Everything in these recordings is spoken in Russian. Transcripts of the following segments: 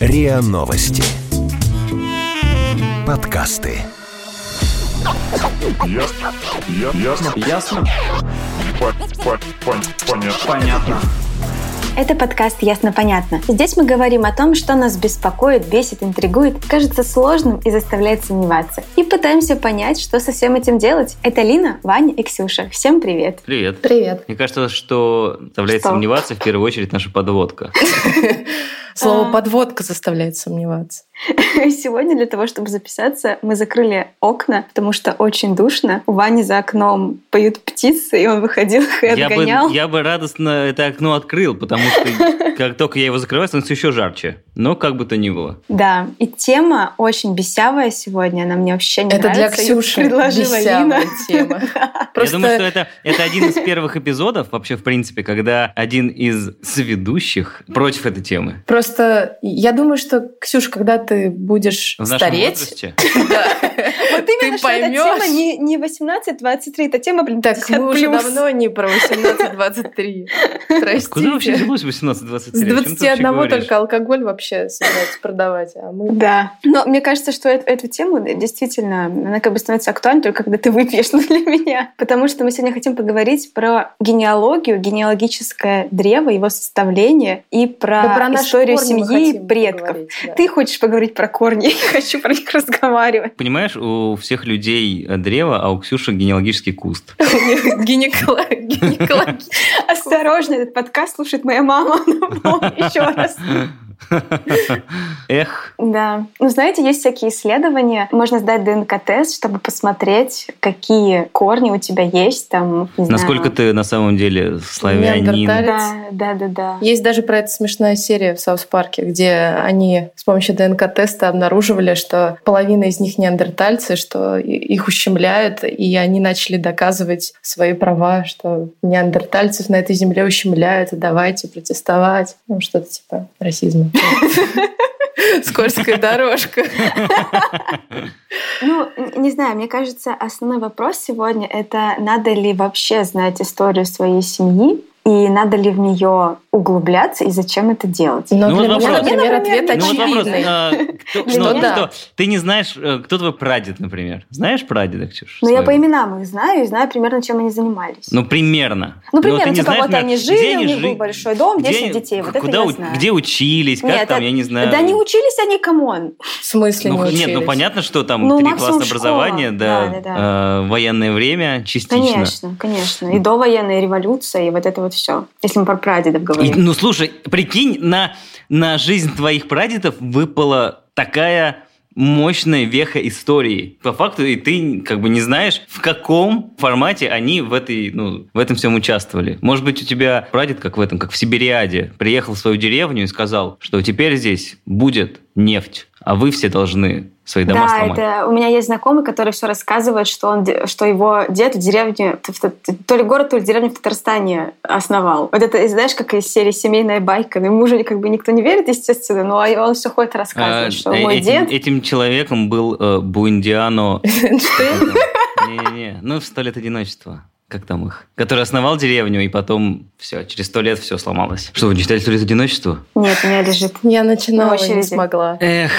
РИА Новости. Подкасты. Ясно. Я- Ясно. Ясно? По- по- пон- Понятно. Понятно. Это подкаст «Ясно-понятно». Здесь мы говорим о том, что нас беспокоит, бесит, интригует, кажется сложным и заставляет сомневаться. И пытаемся понять, что со всем этим делать. Это Лина, Ваня и Ксюша. Всем привет! Привет. Привет. Мне кажется, что заставляет Что? сомневаться в первую очередь наша подводка. Слово А. подводка заставляет сомневаться. Сегодня для того, чтобы записаться, мы закрыли окна, потому что очень душно. У Вани за окном поют птицы, и он выходил их и Я бы, отгонял. я бы радостно это окно открыл, потому что как только я его закрываю, становится еще жарче. Но как бы то ни было. Да, и тема очень бесявая сегодня, она мне вообще не Это для нравится. Её Ксюши предложила бесявая Лина. тема. Я думаю, что это, это один из первых эпизодов, вообще, в принципе, когда один из соведущих против этой темы. Просто я думаю, что, Ксюш, когда ты будешь В стареть, Вот именно, что эта тема не, не 18-23, это тема, блин, Так 50 мы уже давно не про 18-23. Куда вообще взялось 18-23? С О чем ты вообще 21 говоришь? только алкоголь вообще собираются продавать, а. Да. Но мне кажется, что эт- эту тему действительно, она как бы становится актуальной только когда ты выпьешь, ну, для меня. Потому что мы сегодня хотим поговорить про генеалогию, генеалогическое древо, его составление и про, наши историю семьи предков. да. Ты хочешь поговорить про корни, я хочу про них разговаривать. Понимаешь, у всех людей древо, а у Ксюши генеалогический куст. Гинеколог- гинекологический. Осторожно, этот подкаст слушает моя мама. Еще раз. Эх, Да. Ну, знаете, есть всякие исследования. Можно сдать ДНК-тест, чтобы посмотреть, какие корни у тебя есть там. не знаю. насколько ты на самом деле славянин. Неандерталец. Да, да, да, да. Есть даже про это смешная серия в South Park е, где они с помощью ДНК-теста обнаруживали, что половина из них неандертальцы, что их ущемляют, и они начали доказывать свои права, что неандертальцев на этой земле ущемляют, и давайте протестовать. Ну, что-то типа расизма. Скользкая дорожка. Ну, не знаю, мне кажется, основной вопрос сегодня — это надо ли вообще знать историю своей семьи, и надо ли в нее углубляться, и зачем это делать? Но Ну, для вот меня, вопрос. например, ответ Ну вот вопрос, очевидный. а, кто- ну, что, ты не знаешь, э, кто твой прадед, например? Знаешь прадеда, Ксюш? Ну, я по именам их знаю и знаю примерно, чем они занимались. Ну, примерно. Ну, ты примерно, типа, вот они жили, у них был большой дом, 10 где- детей. Вот это куда, я знаю. где учились, как там, я не знаю. Да не учились они, come on. В смысле ну, не нет, ну учились? понятно, что там Ну, три класса образования, да, Да, да, э, военное время частично. Конечно, конечно. И довоенная революция, и вот это вот все. Если мы про прадедов И, говорим. ну, слушай, прикинь, на, на жизнь твоих прадедов выпала такая мощная веха истории. По факту и ты как бы не знаешь, в каком формате они в, этой, ну, в этом всем участвовали. Может быть, у тебя прадед, как в этом, как в Сибириаде, приехал в свою деревню и сказал, что теперь здесь будет нефть, а вы все должны свои дома Да, сломать. это у меня есть знакомый, который все рассказывает, что он, что его дед в деревне, то ли город, то ли деревню в Татарстане основал. Вот это, знаешь, как из серии «Семейная байка». Ну, Ему уже как бы никто не верит, естественно, но он все ходит рассказывает, А, что мой этим, дед... этим человеком был э, Буиндиано. Не-не-не, ну, в сто лет одиночества. Как там их? Который основал деревню, и потом все, через сто лет все сломалось. Что, вы не читали «Сто лет одиночества»? Нет, у меня лежит. Я начинала На и не смогла. Эх,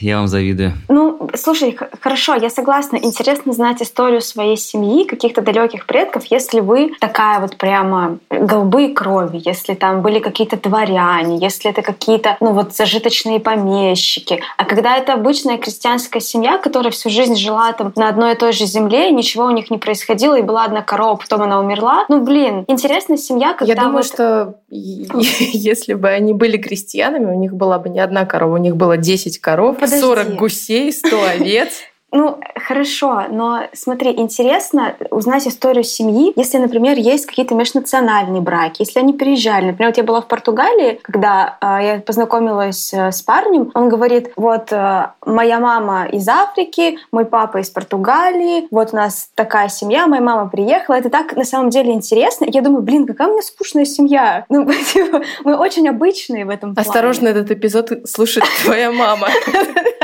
я вам завидую. Ну, слушай, хорошо, я согласна. Интересно знать историю своей семьи, каких-то далеких предков, если вы такая вот прямо голубые крови, если там были какие-то дворяне, если это какие-то, ну вот, зажиточные помещики. А когда это обычная крестьянская семья, которая всю жизнь жила там на одной и той же земле, и ничего у них не происходило, и была одна корова, потом она умерла. Ну, блин, интересная семья, когда Я думаю, вот- что если бы они были крестьянами, у них была бы не одна корова, у них было 10 коров, Подожди. 40 гусей, 100 овец. Ну, хорошо, но смотри, интересно узнать историю семьи, если, например, есть какие-то межнациональные браки, если они переезжали. Например, вот я была в Португалии, когда э, я познакомилась э, с парнем, он говорит, вот э, моя мама из Африки, мой папа из Португалии, вот у нас такая семья, моя мама приехала. Это так на самом деле интересно. И я думаю, блин, какая у меня скучная семья. Ну, типа, мы очень обычные в этом плане. Осторожно, этот эпизод слушает твоя мама.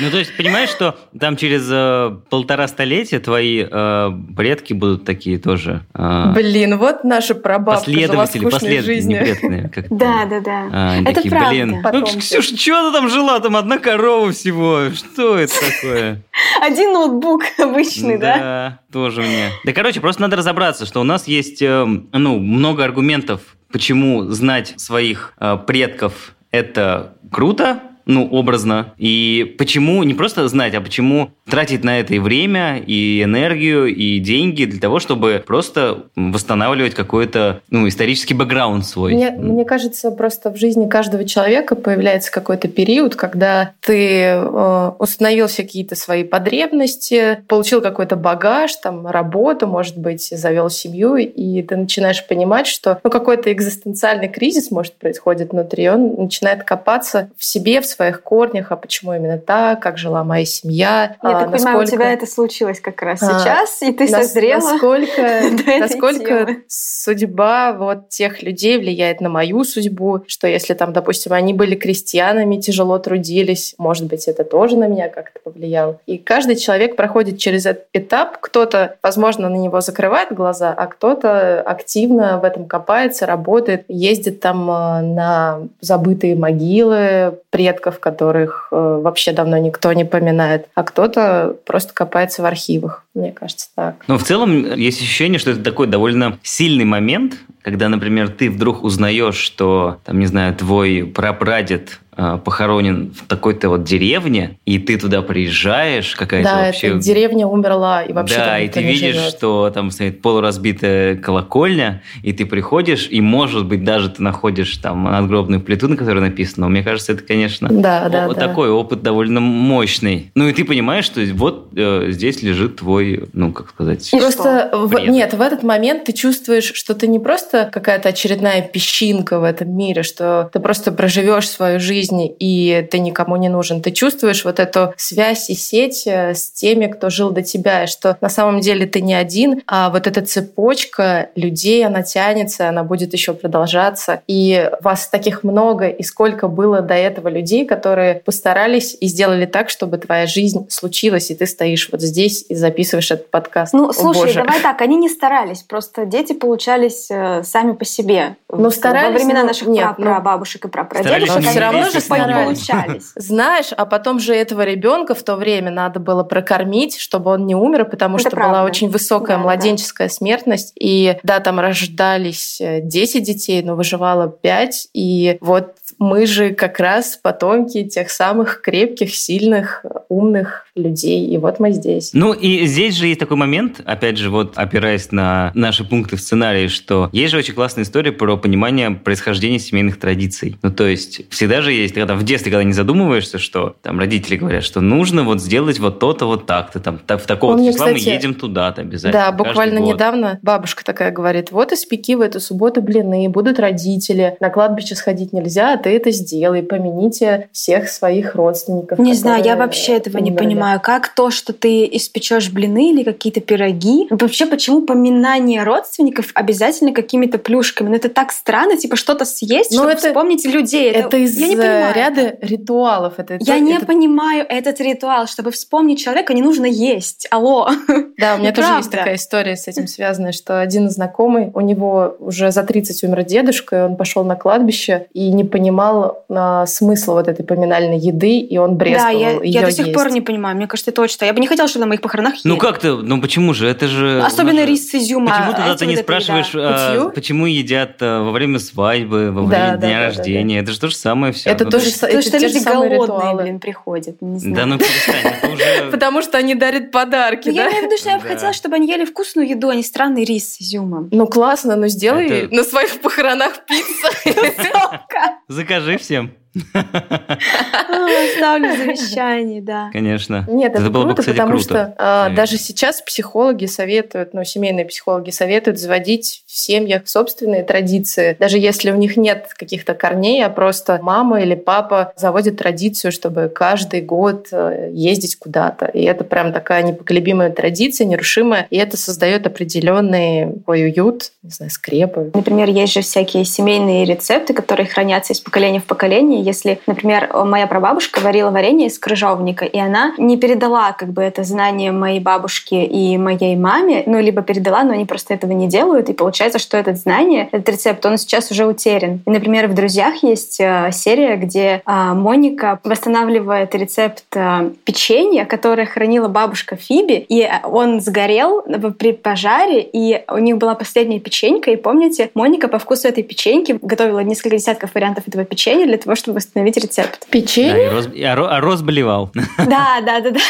Ну, то есть, понимаешь, что там через э, полтора столетия твои э, предки будут такие тоже... Э, Блин, вот наша прабабка последователи, последователи, жизнью. не предки, как это Да, да, да. А, Это такие, правда. блин, ну, Потомки. Ксюш, что ты там жила? Там одна корова всего. Что это такое? Один ноутбук обычный, да? Да, тоже мне. Да, короче, просто надо разобраться, что у нас есть, эм, ну, много аргументов, почему знать своих э, предков это круто, ну, образно. И почему не просто знать, а почему тратить на это и время, и энергию, и деньги для того, чтобы просто восстанавливать какой-то, ну, исторический бэкграунд свой. Мне, мне кажется, просто в жизни каждого человека появляется какой-то период, когда ты э, установил все какие-то свои потребности, получил какой-то багаж, там, работу, может быть, завел семью, и ты начинаешь понимать, что ну, какой-то экзистенциальный кризис, может, происходит внутри, он начинает копаться в себе, в своих корнях, а почему именно так, как жила моя семья. Я а, так понимаю, у насколько- тебя это случилось как раз А, сейчас, и ты Нас- созрела. Насколько, насколько судьба вот тех людей влияет на мою судьбу, что если там, допустим, они были крестьянами, тяжело трудились, может быть, это тоже на меня как-то повлияло. И каждый человек проходит через этот этап. Кто-то, возможно, на него закрывает глаза, а кто-то активно в этом копается, работает, ездит там э, на забытые могилы предков, которых э, вообще давно никто не поминает, а кто-то просто копается в архивах. Мне кажется, так. Но в целом есть ощущение, что это такой довольно сильный момент, когда, например, ты вдруг узнаешь, что, там, не знаю, твой прапрадед э, похоронен в такой-то вот деревне, и ты туда приезжаешь, какая-то Да, вообще... эта деревня умерла, и вообще да, и ты видишь, живет. что там стоит полуразбитая колокольня, и ты приходишь, и, может быть, даже ты находишь там надгробную плиту, на которой написано. Мне кажется, это, конечно, Да, да, вот да. такой опыт довольно мощный. Ну, и ты понимаешь, что вот э, здесь лежит твой, ну, как сказать... И Просто в- нет, в этот момент ты чувствуешь, что ты не просто какая-то очередная песчинка в этом мире, что ты просто проживешь свою жизнь и ты никому не нужен. Ты чувствуешь вот эту связь и сеть э, с теми, кто жил до тебя, и что на самом деле ты не один, а вот эта цепочка людей, она тянется, она будет еще продолжаться. И вас таких много, и сколько было до этого людей, которые постарались и сделали так, чтобы твоя жизнь случилась, и ты стоишь вот здесь и записываешь этот подкаст. Ну, О, слушай, боже. давай так, они не старались, просто дети получались э, сами по себе. Ну, старались, Во времена ну, наших нет, ну, прабабушек и прапрадедушек, они всё равно же старались. получались. Знаешь, а потом же этого ребенка в то время надо было прокормить, чтобы он не умер, потому Это что была правда. очень высокая Да, да, младенческая смертность. И да, там рождались э, 10 детей, но выживало 5. И вот мы же как раз потомки тех самых крепких, сильных, умных людей. И вот мы здесь. Ну и здесь же есть такой момент, опять же, вот опираясь на наши пункты в сценарии, что есть же очень классная история про понимание происхождения семейных традиций. Ну то есть всегда же есть, когда в детстве, когда не задумываешься, что там родители говорят, что нужно вот сделать вот то-то вот так-то, там так, в такого числа мы кстати, едем туда-то обязательно. Да, буквально год. недавно бабушка такая говорит, вот испеки в эту субботу блины, будут родители, на кладбище сходить нельзя, а ты это сделай, помяните всех своих родственников. Не знаю, я вообще этого не умерли». понимаю. Как то, что ты испечешь блины или какие-то пироги, вообще почему поминание родственников обязательно какими-то плюшками? Ну это так странно, типа что-то съесть, Ну, чтобы это- вспомнить людей. Это из я не э, понимаю. ряда ритуалов. Это, Я это- не это- понимаю этот ритуал. Чтобы вспомнить человека, не нужно есть. Алло. Да, у меня тоже есть такая история с этим связанная, что один знакомый, у него уже за 30 умер дедушка, и он пошел на кладбище и не понимал а, смысла вот этой поминальной еды, и он Да, брезговал я, её я до сих есть. пор не понимаю. Мне кажется, это очень... Я бы не хотела, чтобы на моих похоронах ели. Ну как-то, ну почему же? Это же... Особенно у нас же- рис с изюмом. Почему А тогда ты не спрашиваешь, а, почему едят а, во время свадьбы, во Да, время да, дня да, да, рождения? Это же то же самое все. Это тоже есть- са- Потому это что люди голодные, ритуалы. блин, приходят. Не знаю. Да ну перестань, это уже... Потому что они дарят подарки, Ну, я да? имею в виду, что я бы Да. хотела, чтобы они ели вкусную еду, а не странный рис с изюмом. Ну классно, ну сделай на своих похоронах пиццу. Закажи всем. Ставлю завещание, да. Конечно. Нет, это, было бы, круто, кстати, потому круто. что а, даже сейчас психологи советуют, ну, семейные психологи советуют заводить в семьях собственные традиции. Даже если у них нет каких-то корней, а просто мама или папа заводят традицию, чтобы каждый год э, ездить куда-то. И это прям такая непоколебимая традиция, нерушимая. И это создает определенный такой уют, не знаю, скрепы. Например, есть же всякие семейные рецепты, которые хранятся из поколения в поколение. Если, например, моя прабабушка варила варенье из крыжовника, и она не передала как бы это знание моей бабушке и моей маме, ну, либо передала, но они просто этого не делают, и получается, что это знание, этот рецепт, он сейчас уже утерян. И, например, в «Друзьях» есть э, серия, где э, Моника восстанавливает рецепт э, печенья, которое хранила бабушка Фиби, и он сгорел при пожаре, и у них была последняя печенька, и помните, Моника по вкусу этой печеньки готовила несколько десятков вариантов этого печенья для того, чтобы восстановить рецепт. Печенье? Да, роз, а, а роз болевал. Да, да, да, да.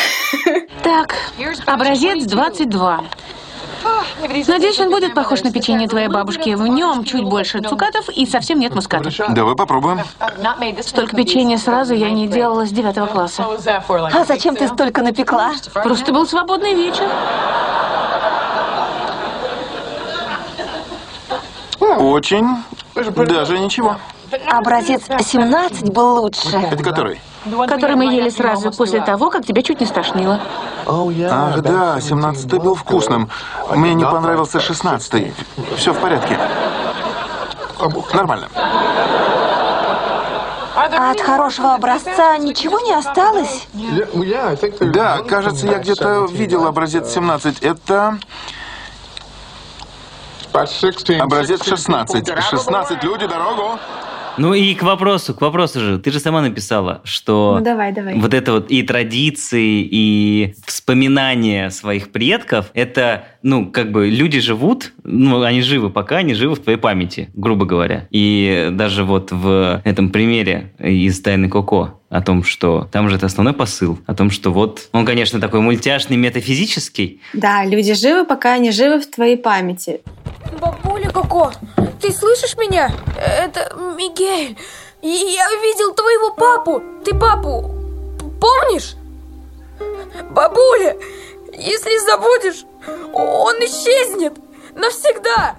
Так, образец 22. Надеюсь, он будет похож на печенье твоей бабушки. В нем чуть больше цукатов и совсем нет муската. Давай попробуем. Столько печенья сразу я не делала с девятого класса. А зачем ты столько напекла? Просто был свободный вечер. Очень. Даже ничего. Образец 17 был лучше. Это который? Который мы ели сразу после того, как тебя чуть не стошнило. Ах, да, 17 был вкусным. Мне не понравился 16 Все в порядке. Нормально. А от хорошего образца ничего не осталось? Да, кажется, я где-то видел образец 17. Это образец 16. 16, люди, дорогу! Ну и к вопросу, к вопросу же. Ты же сама написала, что Ну давай, давай. вот это вот и традиции, и вспоминания своих предков, это, ну, как бы люди живут, ну, они живы пока, они живы в твоей памяти, грубо говоря. И даже вот в этом примере из «Тайны Коко», о том, что там же это основной посыл, о том, что вот он, конечно, такой мультяшный, метафизический. Да, люди живы, пока они живы в твоей памяти. Бабуля Коко, ты слышишь меня? Это Мигель. Я видел твоего папу. Ты папу помнишь? Бабуля, если забудешь, он исчезнет навсегда.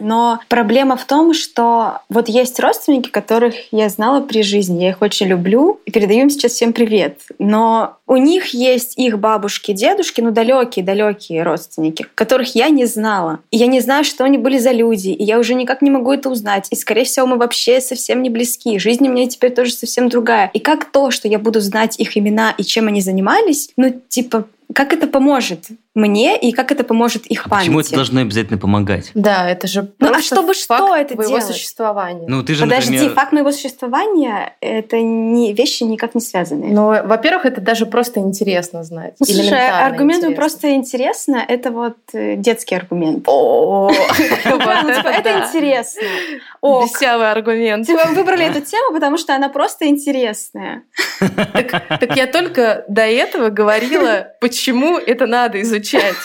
Но проблема в том, что вот есть родственники, которых я знала при жизни, я их очень люблю и передаю им сейчас всем привет. Но у них есть их бабушки, дедушки, ну далекие-далекие родственники, которых я не знала. И я не знаю, что они были за люди, и я уже никак не могу это узнать. И, скорее всего, мы вообще совсем не близки. Жизнь у меня теперь тоже совсем другая. И как то, что я буду знать их имена и чем они занимались, ну, типа, как это поможет мне и как это поможет их а памяти? Почему это должно обязательно помогать? Да, это же Ну, а чтобы факт что это твоего делать? существования. Ну, ты же, Подожди, например... факт моего существования — это не вещи никак не связанные. Но, во-первых, это даже просто интересно знать. Ну, слушай, аргумент интересно. просто интересно, это вот э, детский аргумент. Ну, типа, это интересно. Ок. Бесявый аргумент. Типа, мы выбрали эту тему, потому что она просто интересная. Так я только до этого говорила, почему это надо изучать.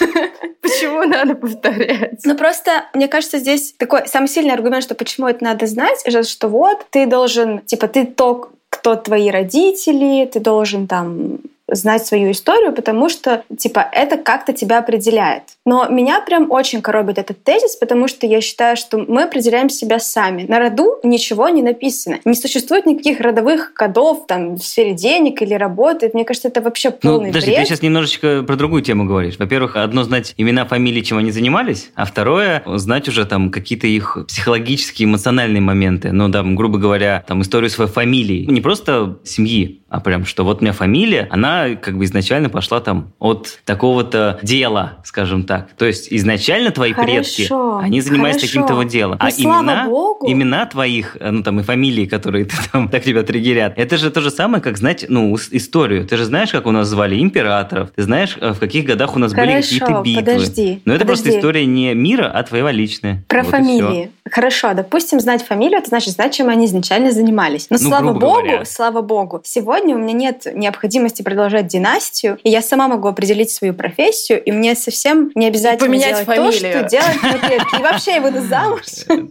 Почему надо повторять. Ну просто, мне кажется, здесь такой самый сильный аргумент, что почему это надо знать, что вот ты должен, типа, ты то, кто твои родители, ты должен там знать свою историю, потому что, типа, это как-то тебя определяет. Но меня прям очень коробит этот тезис, потому что я считаю, что мы определяем себя сами. На роду ничего не написано. Не существует никаких родовых кодов там в сфере денег или работы. Мне кажется, это вообще Ну, полный подожди, бред. ты сейчас немножечко про другую тему говоришь. Во-первых, одно знать имена, фамилии, чем они занимались, а второе знать уже там какие-то их психологические, эмоциональные моменты. Ну, да, грубо говоря, там историю своей фамилии. Не просто семьи, а прям, что вот у меня фамилия, она как бы изначально пошла там от такого-то дела, скажем так. То есть изначально твои Хорошо, предки, они занимались таким-то вот делом. Но а слава имена, богу. имена твоих, э, ну там и фамилии, которые ты там так тебя триггерят, это же то же самое, как знать, ну, историю. Ты же знаешь, как у нас звали императоров, ты знаешь, э, в каких годах у нас были Хорошо, какие-то битвы. подожди, Но это просто подожди. история не мира, а твоего личная. Про Вот фамилии. Хорошо, допустим, знать фамилию, это значит знать, чем они изначально занимались. Но Ну, слава богу, говоря. слава богу, сегодня у меня нет необходимости продолжать династию, и я сама могу определить свою профессию, и мне совсем не обязательно поменять делать то, фамилию. что делать. И вообще я выйду замуж.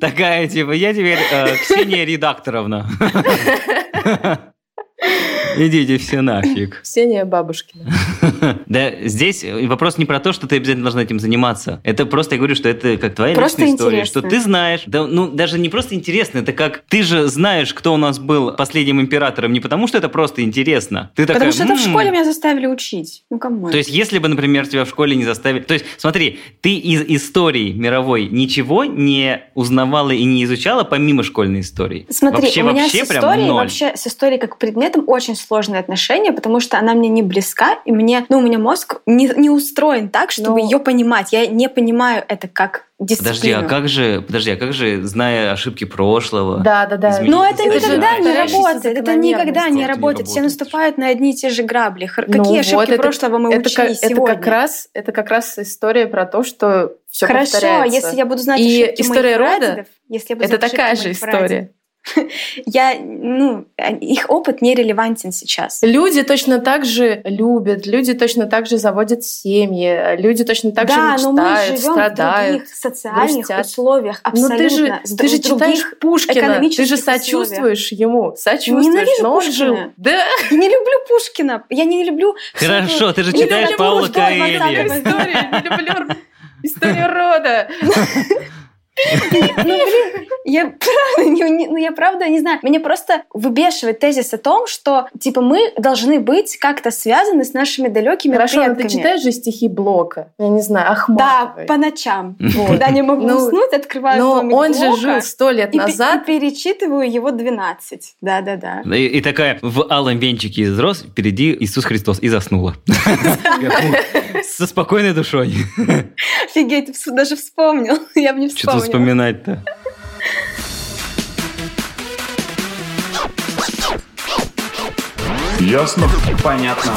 Такая, типа, я теперь э, Ксения Редакторовна. Идите все нафиг. Ксения Бабушкина. Да, здесь вопрос не про то, что ты обязательно должна этим заниматься. Это просто я говорю, что это как твоя Просто личная история, интересно. что ты знаешь. Да, ну, даже не просто интересно, это как ты же знаешь, кто у нас был последним императором, не потому что это просто интересно. Ты такая, Потому что это в «М, школе меня заставили учить. Ну, кому? То есть, если бы, например, тебя в школе не заставили... То есть, смотри, ты из истории мировой ничего не узнавала и не изучала помимо школьной истории? Смотри, вообще, у меня вообще с историей, вообще с историей как предметом очень сложные отношения, потому что она мне не близка, и мне, ну, у меня мозг не, не устроен так, чтобы Ну. ее понимать. Я не понимаю это как дисциплину. Подожди, а как же, подожди, а как же, зная ошибки прошлого? Да, да, да. Но это никогда не работает. Это никогда не работает. Все наступают на одни и те же грабли. Ну Какие вот, ошибки это- прошлого мы это, учили как, это сегодня? как раз это как раз история про то, что все Хорошо, повторяется. если я буду знать И ошибки история моих рода прадедов, если я буду это такая же история. я, ну, их опыт не релевантен сейчас. Люди точно так же любят, люди точно так же заводят семьи, люди точно так да, же но мы мечтают, живем в других социальных грустят. условиях, Ну абсолютно. ты же, ты же читаешь Пушкина, ты же условиях. сочувствуешь ему, сочувствуешь, Ненавижу но он Пушкина. жил. Да, Я не люблю Пушкина. Я не люблю... Хорошо, ты же читаешь люблю Паула что 20-го Коэльо. века. история, не люблю историю рода. Ну, блин, я правда не, не- ну, я правда не знаю. Меня просто выбешивает тезис о том, что, типа, мы должны быть как-то связаны с нашими далекими Хорошо, но предками. ты читаешь же стихи Блока, я не знаю, Да, Ахматовой. по ночам. Вот. Когда не могу Ну, уснуть, открываю Но томик он же жил сто лет и, назад. и перечитываю его 12. Да-да-да. И, и такая в алом венчике из роз впереди Иисус Христос и заснула. Со спокойной душой. Офигеть, даже вспомнил. Я бы не вспомнила. Вспоминать-то. Ясно? Понятно.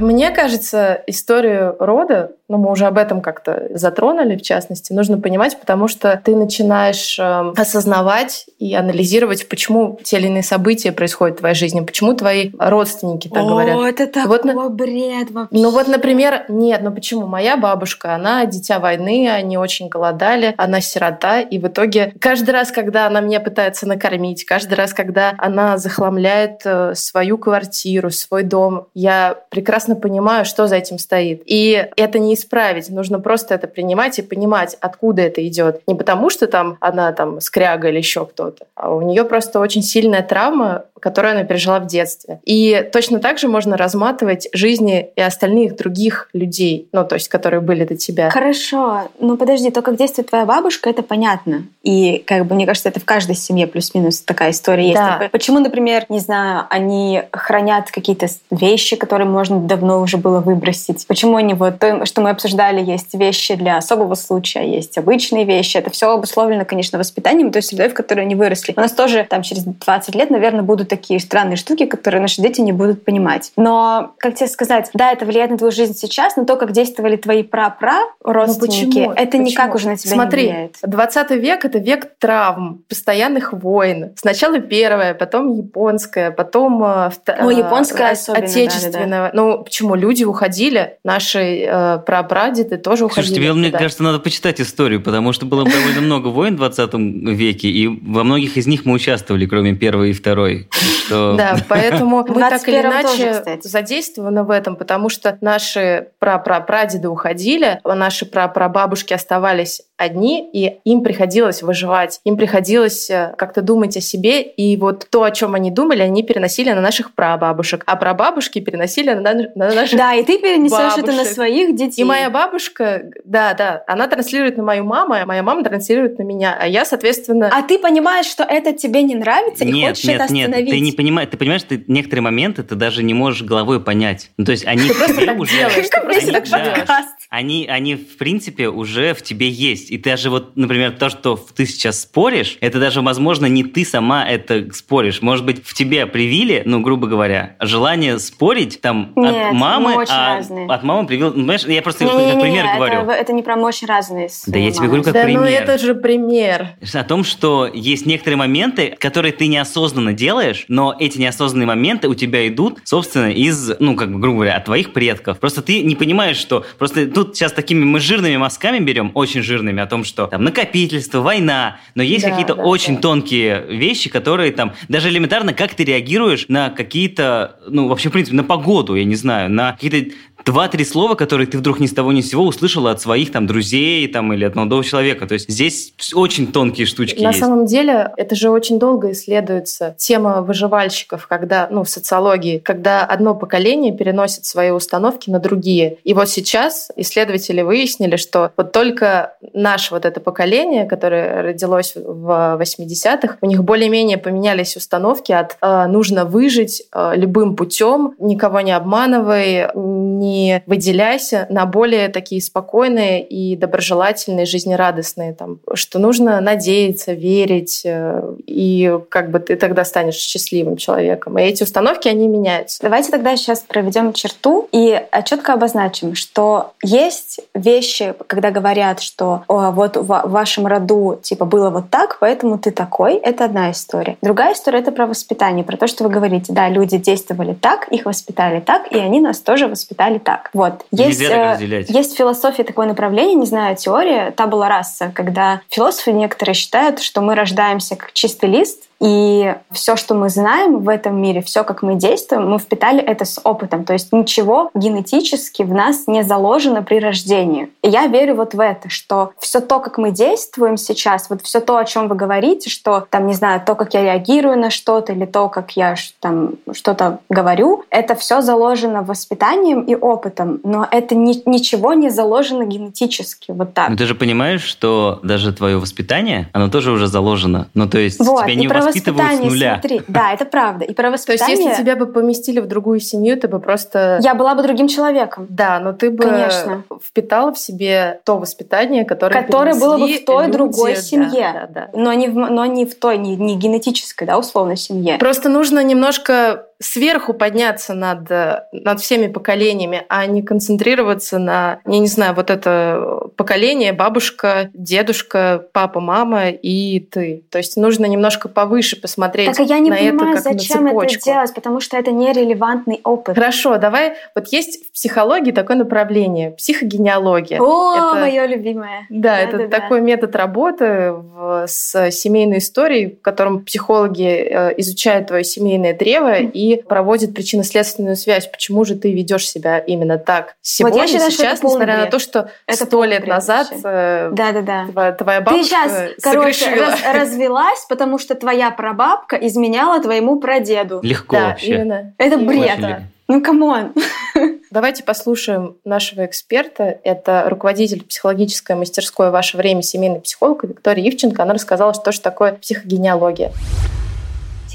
Мне кажется, историю рода, ну мы уже об этом как-то затронули, в частности, нужно понимать, потому что ты начинаешь эм, осознавать и анализировать, почему те или иные события происходят в твоей жизни, почему твои родственники так О, говорят. это такой Вот на- бред вообще. Ну вот, например, нет, ну почему? Моя бабушка, она дитя войны, они очень голодали, она сирота, и в итоге каждый раз, когда она меня пытается накормить, каждый раз, когда она захламляет э, свою квартиру, свой дом, я прекрасно понимаю, что за этим стоит. И это не исправить, нужно просто это принимать и понимать, откуда это идет. Не потому, что там она там скряга или еще кто-то, а у нее просто очень сильная травма, которую она пережила в детстве. И точно так же можно разматывать жизни и остальных других людей, ну, то есть, которые были до тебя. Хорошо, ну подожди, то, как действует твоя бабушка, это понятно. И, как бы, мне кажется, это в каждой семье плюс-минус такая история есть. Да. Типа, Почему, например, не знаю, они хранят какие-то вещи, которые можно давно уже было выбросить? Почему они вот, то, что мы обсуждали, есть вещи для особого случая, есть обычные вещи. Это все обусловлено, конечно, воспитанием той средой, в которой они выросли. У нас тоже там через 20 лет, наверное, будут такие странные штуки, которые наши дети не будут понимать. Но, как тебе сказать, да, это влияет на твою жизнь сейчас, но то, как действовали твои пра-пра родственники, Ну, почему? это никак Почему? уже на тебя Смотри, не влияет. 20 век — это век травм, постоянных войн. Сначала первая, потом японская, потом э, О, э, японская особенно, отечественная. Ну, почему? Люди уходили, наши э, прапрадеды тоже уходили. Слушай, тебе, мне кажется, надо почитать историю, потому что было довольно много войн в 20 веке, и во многих из них мы участвовали, кроме первой и второй. Что- Да, поэтому мы так или 21-м тоже, иначе задействованы в этом, потому что наши прапрапрадеды уходили, а наши прапрабабушки оставались одни, и им приходилось выживать, им приходилось э, как-то думать о себе, и вот то, о чем они думали, они переносили на наших прабабушек, а прабабушки переносили на, на наших Да, и ты перенесешь это на бабушек. своих детей. и моя бабушка, да, да, она транслирует на мою маму, а моя мама транслирует на меня, а я, соответственно, А ты понимаешь, что это тебе не нравится и Нет, хочешь нет, это нет, ты не понимаешь, ты понимаешь, ты некоторые моменты ты даже не можешь головой понять. Ну, то есть они Ты просто так уже... делаешь, ты просто так. Подкаст. Они, они, в принципе, уже в тебе есть. И даже вот, например, то, что ты сейчас споришь, это даже, возможно, не ты сама это споришь. Может быть, в тебе привили, ну, грубо говоря, желание спорить там Нет, от мамы, мы очень а разные. от мамы привил... ну, Понимаешь, я просто Не-не-не, как пример это, говорю. Это, не прям очень разные. с Да я тебе говорю как да, ну пример. это же пример. О том, что есть некоторые моменты, которые ты неосознанно делаешь, но эти неосознанные моменты у тебя идут, собственно, из, ну, как бы, грубо говоря, от твоих предков. Просто ты не понимаешь, что... Просто тут сейчас такими мы жирными мазками берем, очень жирными, о том, что там накопительство, война, но есть Да, какие-то да, очень да. тонкие вещи, которые там, даже элементарно, как ты реагируешь на какие-то, ну, вообще, в принципе, на погоду, я не знаю, на какие-то два-три слова, которые ты вдруг ни с того ни с сего услышала от своих там друзей там или от молодого человека. То есть здесь очень тонкие штучки На есть. самом деле, это же очень долго исследуется тема выживальщиков, когда, ну, в социологии, когда одно поколение переносит свои установки на другие. И вот сейчас исследователи выяснили, что вот только наше вот это поколение, которое родилось в 80-х, у них более-менее поменялись установки от э, нужно выжить э, любым путем, никого не обманывай, не выделяйся, на более такие спокойные и доброжелательные, жизнерадостные, там, что нужно надеяться, верить, э, и как бы ты тогда станешь счастливым человеком. И эти установки, они меняются. Давайте тогда сейчас проведем черту и четко обозначим, что есть вещи, когда говорят, что «О, вот в вашем роду типа было вот так, поэтому ты такой. Это одна история. Другая история это про воспитание, про то, что вы говорите, да, люди действовали так, их воспитали так, и они нас тоже воспитали так. Вот. Есть, Нельзя э, разделять. есть в философии такое направление, не знаю, теория табула раса, когда философы некоторые считают, что мы рождаемся как чистый лист, и все, что мы знаем в этом мире, все, как мы действуем, мы впитали это с опытом. То есть ничего генетически в нас не заложено при рождении. И я верю вот в это, что все то, как мы действуем сейчас, вот все то, о чем вы говорите, что там, не знаю, то, как я реагирую на что-то, или то, как я там что-то говорю, это все заложено воспитанием и опытом. Но это ни- ничего не заложено генетически. Вот так. Но ты же понимаешь, что даже твое воспитание, оно тоже уже заложено. Ну, то есть Вот, тебя не про воспитывают с воспитание, нуля. смотри. Да, это правда. И про То есть, воспитание если тебя бы поместили в другую семью, ты бы просто... я была бы другим человеком. Да, но ты бы Конечно. впитала в себе то воспитание, которое Которое было бы в той люди. другой Да, семье. да, да. Но не в, но не в той, не, не генетической, да, условно, семье. Просто нужно немножко сверху подняться над, э, над всеми поколениями, а не концентрироваться на, я не знаю, вот это поколение, бабушка, дедушка, папа, мама и ты. То есть нужно немножко повыше посмотреть Так а я не на понимаю, это как зачем на это цепочку. делать, потому что это нерелевантный опыт. Хорошо, давай. Вот есть в психологии такое направление психогенеалогия. О, Это- мое любимое. Да, это Да-да-да. такой метод работы в- с семейной историей, в котором психологи э, изучают твое семейное древо и проводят причинно-следственную связь. Почему же ты ведешь себя именно так сегодня, я считаю, что это сейчас, полный несмотря на бред. то, что сто лет бред назад вообще. э, Да-да-да. твоя, твоя Ты бабушка сейчас, короче, согрешила. раз- развелась, потому что твоя прабабка изменяла твоему прадеду. Легко Да, вообще. именно. Это Именно. бред. Очень. Ну, come on. Давайте послушаем нашего эксперта. Это руководитель психологической мастерской «Ваше время» семейный психолог Виктория Ивченко. Она рассказала, что же такое психогенеалогия.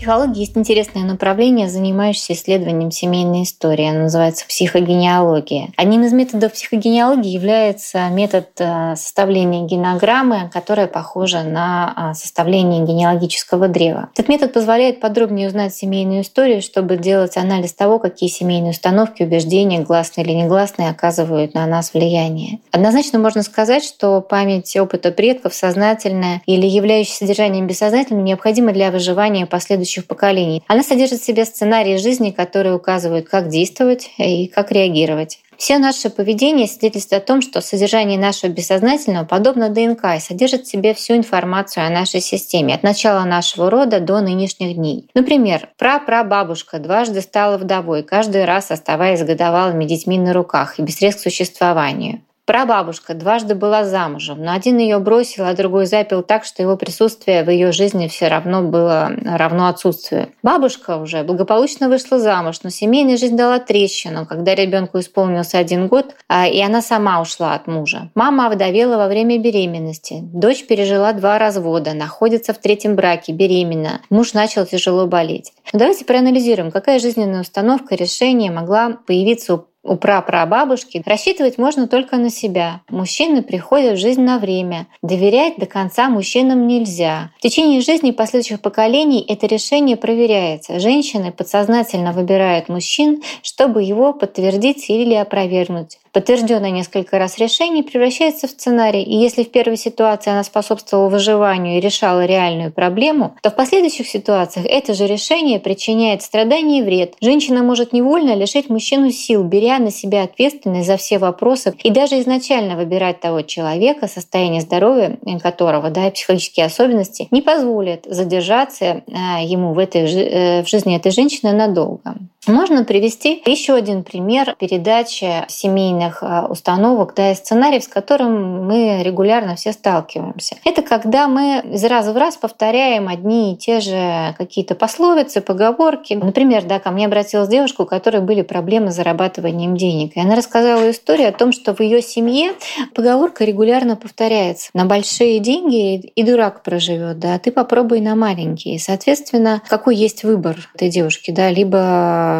Психологии есть интересное направление, занимающееся исследованием семейной истории. Оно называется психогенеалогия. Одним из методов психогенеалогии является метод э, составления генограммы, которая похожа на а, составление генеалогического древа. Этот метод позволяет подробнее узнать семейную историю, чтобы делать анализ того, какие семейные установки, убеждения, гласные или негласные, оказывают на нас влияние. Однозначно можно сказать, что память опыта предков, сознательная или являющаяся содержанием бессознательным, необходима для выживания последующих поколений. Она содержит в себе сценарии жизни, которые указывают, как действовать и как реагировать. Все наше поведение свидетельствует о том, что содержание нашего бессознательного подобно ДНК и содержит в себе всю информацию о нашей системе, от начала нашего рода до нынешних дней. Например, прапрабабушка дважды стала вдовой, каждый раз оставаясь годовалыми детьми на руках и без средств к существованию. Прабабушка дважды была замужем, но один ее бросил, а другой запил так, что его присутствие в ее жизни все равно было равно отсутствию. Бабушка уже благополучно вышла замуж, но семейная жизнь дала трещину, когда ребенку исполнился один год, а, и она сама ушла от мужа. Мама овдовела во время беременности. Дочь пережила два развода, находится в третьем браке, беременна. Муж начал тяжело болеть. Но давайте проанализируем, какая жизненная установка, решение могла появиться у у прапрабабушки рассчитывать можно только на себя. Мужчины приходят в жизнь на время. Доверять до конца мужчинам нельзя. В течение жизни последующих поколений это решение проверяется. Женщины подсознательно выбирают мужчин, чтобы его подтвердить или опровергнуть. Подтвержденное несколько раз решение превращается в сценарий. И если в первой ситуации она способствовала выживанию и решала реальную проблему, то в последующих ситуациях это же решение причиняет страдания и вред. Женщина может невольно лишить мужчину сил, беря на себя ответственность за все вопросы и даже изначально выбирать того человека, состояние здоровья которого, да, и психологические особенности не позволят задержаться э, ему в, этой, э, в жизни этой женщины надолго. Можно привести еще один пример передачи семейных а, установок да, и сценариев, с которым мы регулярно все сталкиваемся. Это когда мы из раза в раз повторяем одни и те же какие-то пословицы, поговорки. Например, да, ко мне обратилась девушка, у которой были проблемы с зарабатыванием денег. И она рассказала историю о том, что в ее семье поговорка регулярно повторяется. На большие деньги и дурак проживет, да, а ты попробуй на маленькие. Соответственно, какой есть выбор этой девушки, да, либо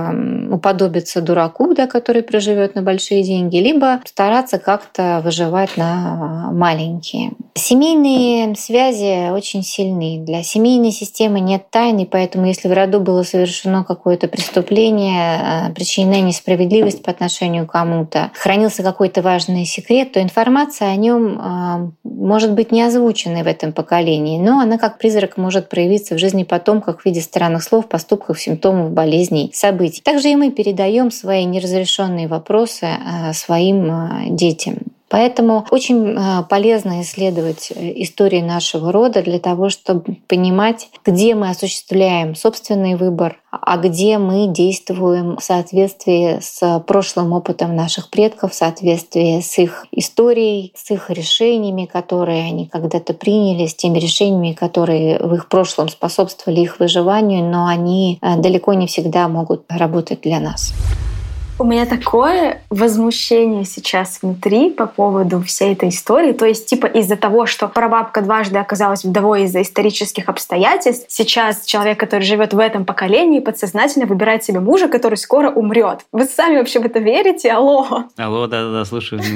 уподобиться дураку, да, который проживет на большие деньги, либо стараться как-то выживать на маленькие. Семейные связи очень сильны. Для семейной системы нет тайны, поэтому если в роду было совершено какое-то преступление, э, причинена несправедливость по отношению к кому-то, хранился какой-то важный секрет, то информация о нем э, может быть не озвученной в этом поколении, но она как призрак может проявиться в жизни потомков в виде странных слов, поступков, симптомов, болезней, событий событий. Также и мы передаем свои неразрешенные вопросы э, своим э, детям. Поэтому очень э, полезно исследовать истории нашего рода для того, чтобы понимать, где мы осуществляем собственный выбор, а где мы действуем в соответствии с прошлым опытом наших предков, в соответствии с их историей, с их решениями, которые они когда-то приняли, с теми решениями, которые в их прошлом способствовали их выживанию, но они э, далеко не всегда могут работать для нас. У меня такое возмущение сейчас внутри по поводу всей этой истории. То есть, типа, из-за того, что прабабка дважды оказалась вдовой из-за исторических обстоятельств, сейчас человек, который живет в этом поколении, подсознательно выбирает себе мужа, который скоро умрет. Вы сами вообще в это верите? Алло. Алло, да-да-да, слушаю.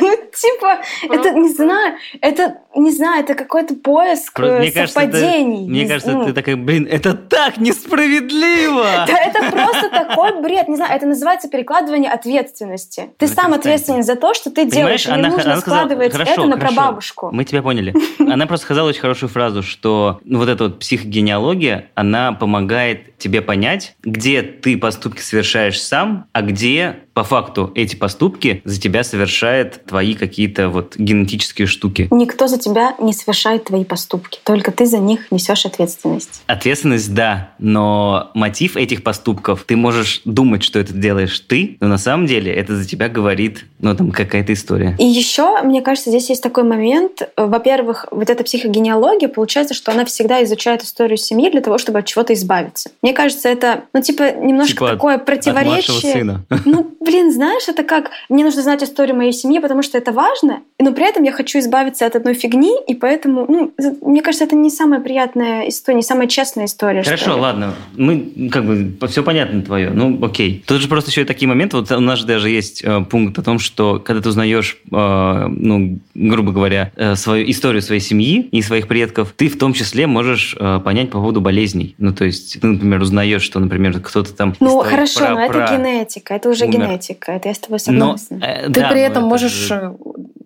Ну, типа, это, не знаю, это, не знаю, это какой-то поиск совпадений. Мне кажется, ты такая, блин, это так несправедливо! Да это просто такой бред. Не знаю, это называется перекладывание ответственности. Ты это сам ответственен за то, что ты Понимаешь, делаешь. Она, не нужно она сказала, складывать хорошо, это на хорошо, прабабушку. Мы тебя поняли. Она просто сказала очень хорошую фразу, что ну, вот эта вот психогенеалогия, она помогает тебе понять, где ты поступки совершаешь сам, а где по факту эти поступки за тебя совершает твои какие-то вот генетические штуки. Никто за тебя не совершает твои поступки, только ты за них несешь ответственность. Ответственность, да, но мотив этих поступков, ты можешь думать, что это делаешь ты, но на самом деле это за тебя говорит, ну, там, какая-то история. И еще, мне кажется, здесь есть такой момент. Во-первых, вот эта психогенеалогия, получается, что она всегда изучает историю семьи для того, чтобы от чего-то избавиться. Мне кажется, это, ну, типа, немножко типа такое противоречие. От сына. Ну, блин, знаешь, это как, мне нужно знать историю моей семьи, потому что это важно, но при этом я хочу избавиться от одной фигни, и поэтому, ну, мне кажется, это не самая приятная история, не самая честная история. Хорошо, ладно, мы, как бы, все понятно твое, ну, окей. Тут же просто еще и такие моменты, вот у нас же даже есть э, пункт о том, что когда ты узнаешь, э, ну, грубо говоря, э, свою историю своей семьи и своих предков, ты в том числе можешь э, понять по поводу болезней. Ну, то есть ты, например, узнаешь, что, например, кто-то там... Ну, хорошо, про, но это генетика, это уже умер. генетика, это я с тобой согласна. Но, э, ты да, при этом можешь же...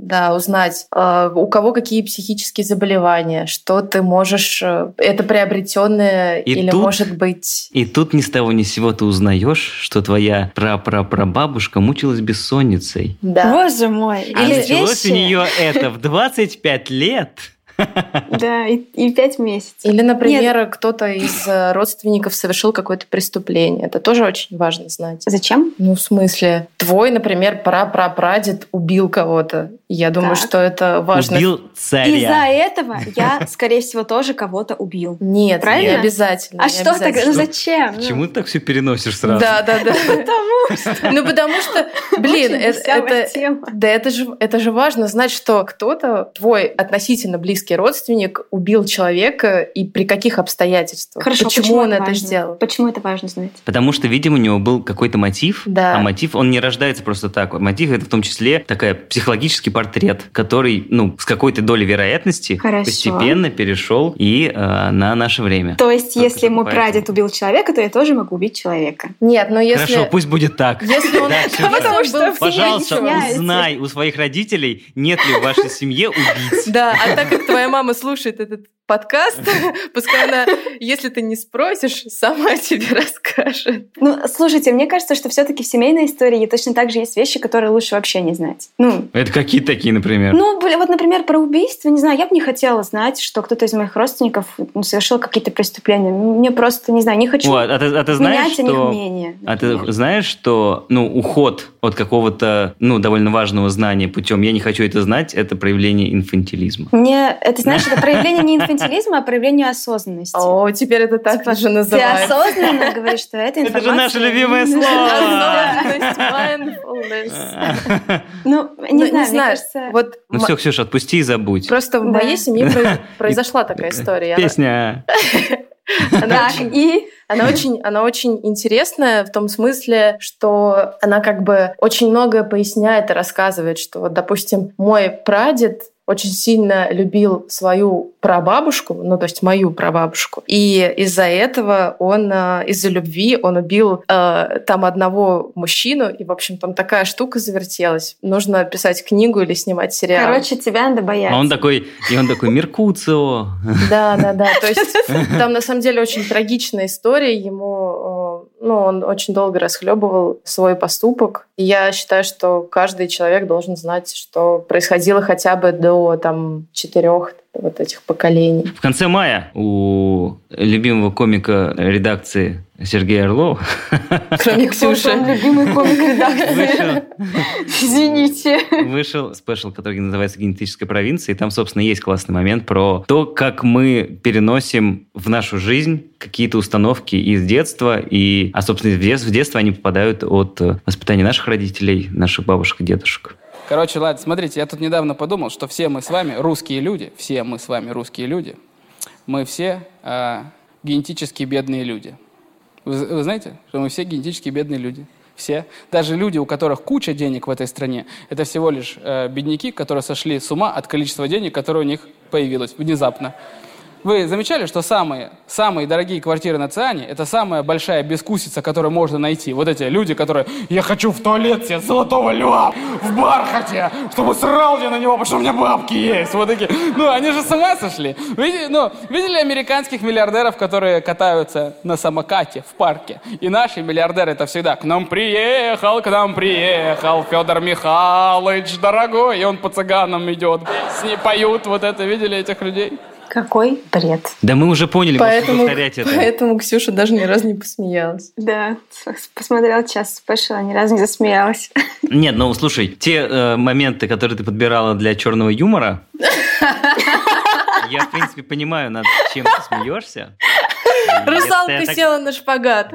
да, узнать, э, у кого какие психические заболевания, что ты можешь... Э, это приобретенное или тут, может быть... И тут ни с того ни с сего ты узнаешь, что твоя прапрапрабабушка мучилась бессонницей. Да. Боже мой. А или началось вещи. у нее это в 25 лет. Да, и, и пять месяцев. Или, например, кто-то из э, родственников совершил какое-то преступление. Это тоже очень важно знать. Зачем? Ну, в смысле, твой, например, прапрапрадед убил кого-то. Я думаю, так. что это важно. Убил царя. Из-за этого я, скорее всего, тоже кого-то убил. Нет, Правильно? не обязательно. А что тогда? Ну зачем? Почему ты так все переносишь сразу? Да, да, да. Потому что... Ну, потому что, блин, это... Да, это же это же важно знать, что кто-то, твой относительно близкий родственник убил человека и при каких обстоятельствах? Хорошо, почему, он это, это сделал? Почему это важно знать? Потому что, видимо, у него был какой-то мотив, да. а мотив, он не рождается просто так. Мотив это в том числе такая психологически портрет, который, ну, с какой-то долей вероятности Хорошо. постепенно перешел и э, на наше время. То есть, Только если мой поэтому. прадед убил человека, то я тоже могу убить человека. Нет, но если... Хорошо, пусть будет так. Если он, был в Пожалуйста, узнай у своих родителей, нет ли в вашей семье убийц. Да, а так как твоя мама слушает этот подкаст, пускай она, если ты не спросишь, сама тебе расскажет. Ну, слушайте, мне кажется, что все-таки в семейной истории точно так же есть вещи, которые лучше вообще не знать. Ну, Это какие такие, например? ну, вот, например, про убийство, не знаю, я бы не хотела знать, что кто-то из моих родственников ну, совершил какие-то преступления. Мне просто, не знаю, не хочу О, а, ты, а ты знаешь, менять о них что... мнение. А ты например. знаешь, что ну, уход от какого-то ну, довольно важного знания путем «я не хочу это знать» – это проявление инфантилизма. Мне, это, знаешь, это проявление не инфантилизма, а проявление осознанности. О, теперь это так Типа, же Ты называется. осознанно говоришь, что это Это информация... же наше любимое слово! Ну, Ну, не знаю, мне кажется... Вот Ну все, Ксюша, отпусти и забудь. просто в моей семье произ- произошла такая история. Песня. она очень- и... Она очень, она очень интересная в том смысле, что она как бы очень многое поясняет и рассказывает, что, вот, допустим, мой прадед очень сильно любил свою прабабушку, ну, то есть мою прабабушку. И из-за этого он, э, из-за любви, он убил э, там одного мужчину, и, в общем, там такая штука завертелась. Нужно писать книгу или снимать сериал. Короче, тебя надо А бояться. он такой, и он такой, Меркуцио. Да, да, да. То есть там на самом деле очень трагичная история. Ему, ну, он очень долго расхлебывал свой поступок. И я считаю, что каждый человек должен знать, что происходило хотя бы до там четырех вот этих поколений. В конце мая у любимого комика редакции Сергея Орлова Кроме Ксюши. любимый комик редакции. вышел, Извините. вышел спешл, который называется «Генетическая провинция», и там, собственно, есть классный момент про то, как мы переносим в нашу жизнь какие-то установки из детства, и, а, собственно, в дет- в детство они попадают от воспитания наших родителей, наших бабушек и дедушек. Короче, ладно, смотрите, я тут недавно подумал, что все мы с вами русские люди, все мы с вами русские люди, мы все э, генетически бедные люди. Вы, вы знаете, что мы все генетически бедные люди? Все. Даже люди, у которых куча денег в этой стране, это всего лишь э, бедняки, которые сошли с ума от количества денег, которое у них появилось внезапно. Вы замечали, что самые, самые дорогие квартиры на Циане – это самая большая бескусица, которую можно найти? Вот эти люди, которые «Я хочу в туалет себе золотого льва в бархате, чтобы срал я на него, потому что у меня бабки есть». Вот такие. Ну, они же с ума сошли. Видели, ну, видели американских миллиардеров, которые катаются на самокате в парке? И наши миллиардеры – это всегда «К нам приехал, к нам приехал Федор Михайлович, дорогой». И он по цыганам идет. С ней поют вот это. Видели этих людей? Какой бред. Да мы уже поняли, Поэтому, повторять это. поэтому Ксюша даже ни разу не посмеялась. Да, посмотрела час спешла, ни разу не засмеялась. Нет, ну слушай, те э, моменты, которые ты подбирала для черного юмора, я, в принципе, понимаю, над чем ты смеешься. Русалка села на шпагат.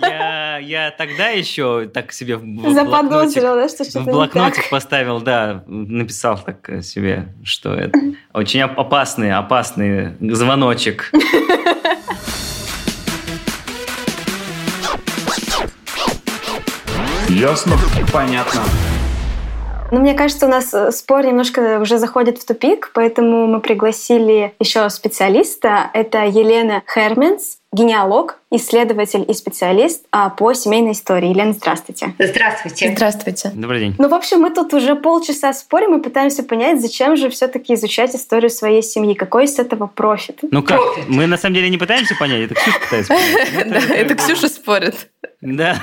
Я, я тогда еще так себе в блокнотик, да, что что-то в не блокнотик так. поставил, да, написал так э, себе, что это очень оп- опасный, опасный звоночек. Ясно? Понятно. Ну, мне кажется, у нас э, спор немножко уже заходит в тупик, поэтому мы пригласили еще специалиста. Это Елена Херменс, генеалог, исследователь и специалист а, по семейной истории. Елена, здравствуйте. Здравствуйте. Здравствуйте. Добрый день. Ну, в общем, мы тут уже полчаса спорим и пытаемся понять, зачем же все-таки изучать историю своей семьи, какой из этого профит. Ну как, Профит. мы на самом деле не пытаемся понять, это Ксюша пытается понять. Да, это Ксюша спорит. Да.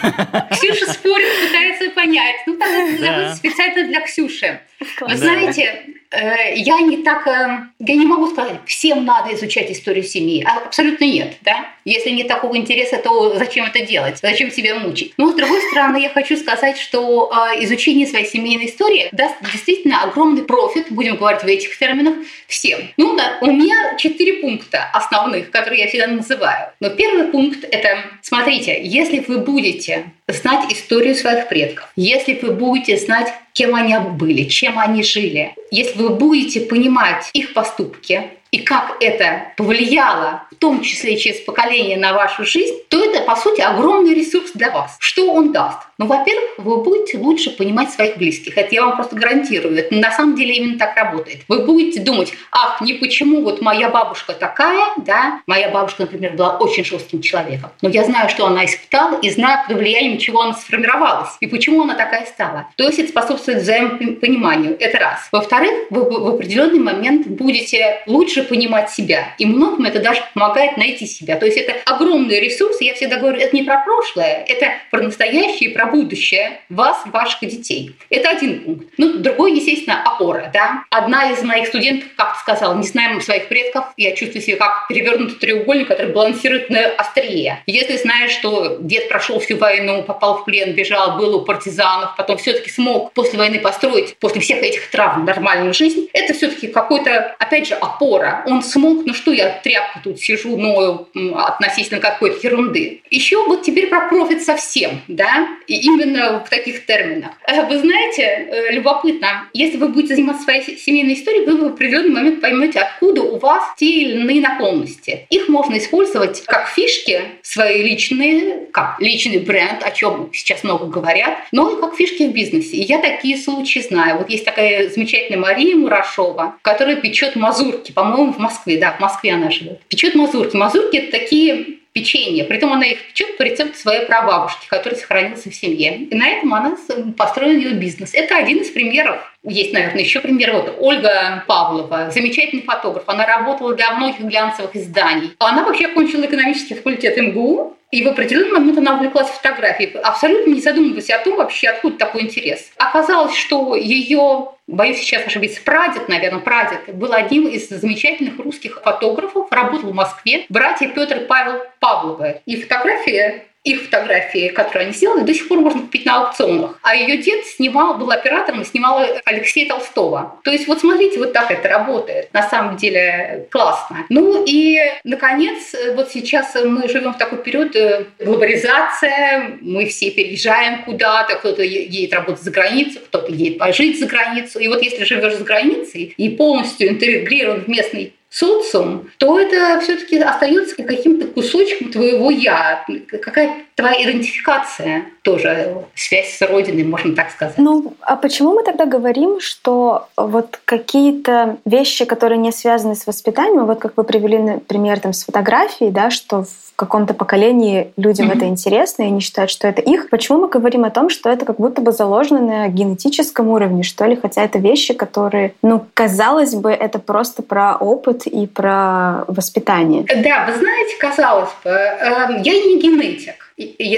Ксюша спорит, пытается понять. Ну, так Да. специально для Ксюши. Вы знаете, я не так, э, я не могу сказать, всем надо изучать историю семьи. А, Абсолютно нет, да. Если нет такого интереса, то зачем это делать? Зачем себя мучить? Но с другой стороны, я хочу сказать, что э, изучение своей семейной истории даст действительно огромный профит, будем говорить в этих терминах, всем. Ну да, у меня четыре пункта основных, которые я всегда называю. Но первый пункт – это, смотрите, если вы будете знать историю своих предков, если вы будете знать, кем они были, чем они жили, если вы будете понимать их поступки, и как это повлияло, в том числе через поколение, на вашу жизнь, то это, по сути, огромный ресурс для вас. Что он даст? Ну, во-первых, вы будете лучше понимать своих близких. Это я вам просто гарантирую. Это на самом деле именно так работает. Вы будете думать, ах, не почему вот моя бабушка такая, да, моя бабушка, например, была очень жестким человеком, но я знаю, что она испытала и знаю, под влиянием чего она сформировалась и почему она такая стала. То есть это способствует взаимопониманию. Это раз. Во-вторых, вы в определенный момент будете лучше понимать себя. И многим это даже помогает найти себя. То есть это огромный ресурс. Я всегда говорю, это не про прошлое, это про настоящее и про будущее вас, ваших детей. Это один пункт. Ну, другой, естественно, опора. Да? Одна из моих студентов как сказала, не знаем своих предков, я чувствую себя как перевернутый треугольник, который балансирует на острие. Если знаешь, что дед прошел всю войну, попал в плен, бежал, был у партизанов, потом все-таки смог после войны построить, после всех этих травм, нормальную жизнь, это все-таки какой-то, опять же, опора. Он смог, ну что я тряпку тут сижу, ною относительно какой-то ерунды. Еще вот теперь про профит совсем, да, и именно в таких терминах. Э, вы знаете, э, любопытно, если вы будете заниматься своей семейной историей, вы в определенный момент поймете, откуда у вас те или иные наклонности. Их можно использовать как фишки свои личные, как личный бренд, о чем сейчас много говорят, но и как фишки в бизнесе. И я такие случаи знаю. Вот есть такая замечательная Мария Мурашова, которая печет мазурки, по-моему, в Москве, да, в Москве она живет. Печет мазурки. Мазурки – это такие печенье. Притом она их печет по рецепту своей прабабушки, который сохранился в семье. И на этом она построила ее бизнес. Это один из примеров. Есть, наверное, еще пример. Вот Ольга Павлова, замечательный фотограф. Она работала для многих глянцевых изданий. Она вообще окончила экономический факультет МГУ, и в определенный момент она увлеклась фотографией, абсолютно не задумываясь о том вообще, откуда такой интерес. Оказалось, что ее боюсь сейчас ошибиться, прадед, наверное, прадед, был одним из замечательных русских фотографов, работал в Москве, братья Петр и Павел Павловы. И фотография их фотографии, которые они сделали, до сих пор можно купить на аукционах. А ее дед снимал, был оператором и снимал Алексея Толстого. То есть вот смотрите, вот так это работает. На самом деле классно. Ну и, наконец, вот сейчас мы живем в такой период э, глобализация, мы все переезжаем куда-то, кто-то едет работать за границу, кто-то едет пожить за границу. И вот если живешь за границей и полностью интегрирован в местный социум, то это все-таки остается каким-то кусочком твоего я, какая твоя идентификация тоже, связь с родиной, можно так сказать. Ну, а почему мы тогда говорим, что вот какие-то вещи, которые не связаны с воспитанием, вот как вы привели например там с фотографией, да, что в каком-то поколении людям mm-hmm. это интересно, и они считают, что это их. Почему мы говорим о том, что это как будто бы заложено на генетическом уровне, что ли? Хотя это вещи, которые, ну, казалось бы, это просто про опыт и про воспитание. Да, вы знаете, казалось бы, эм, я не генетик.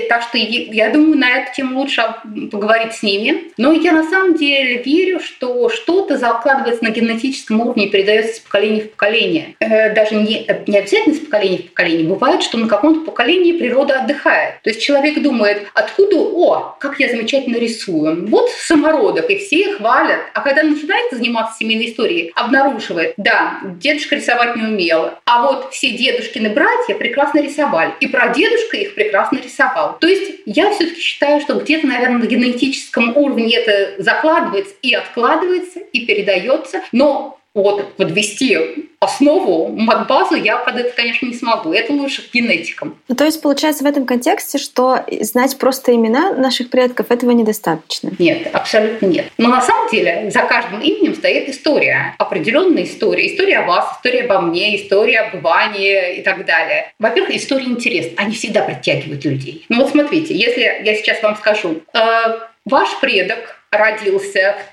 Так что я думаю, на эту тему лучше поговорить с ними. Но я на самом деле верю, что что-то закладывается на генетическом уровне и передается из поколения в поколение. Э, даже не, не обязательно из поколения в поколение. Бывает, что на каком-то поколении природа отдыхает. То есть человек думает, откуда, о, как я замечательно рисую. Вот самородок, и все хвалят. А когда начинает заниматься семейной историей, обнаруживает, да, дедушка рисовать не умел, а вот все дедушкины братья прекрасно рисовали. И про дедушка их прекрасно нарисовал. То есть я все-таки считаю, что где-то, наверное, на генетическом уровне это закладывается и откладывается, и передается, но вот подвести основу, мат-базу я под это, конечно, не смогу. Это лучше к генетикам. Ну, то есть получается в этом контексте, что знать просто имена наших предков этого недостаточно? Нет, абсолютно нет. Но на самом деле за каждым именем стоит история, определенная история. История о вас, история обо мне, история об Иване и так далее. Во-первых, история интересна. Они всегда притягивают людей. Ну вот смотрите, если я сейчас вам скажу, э, ваш предок родился в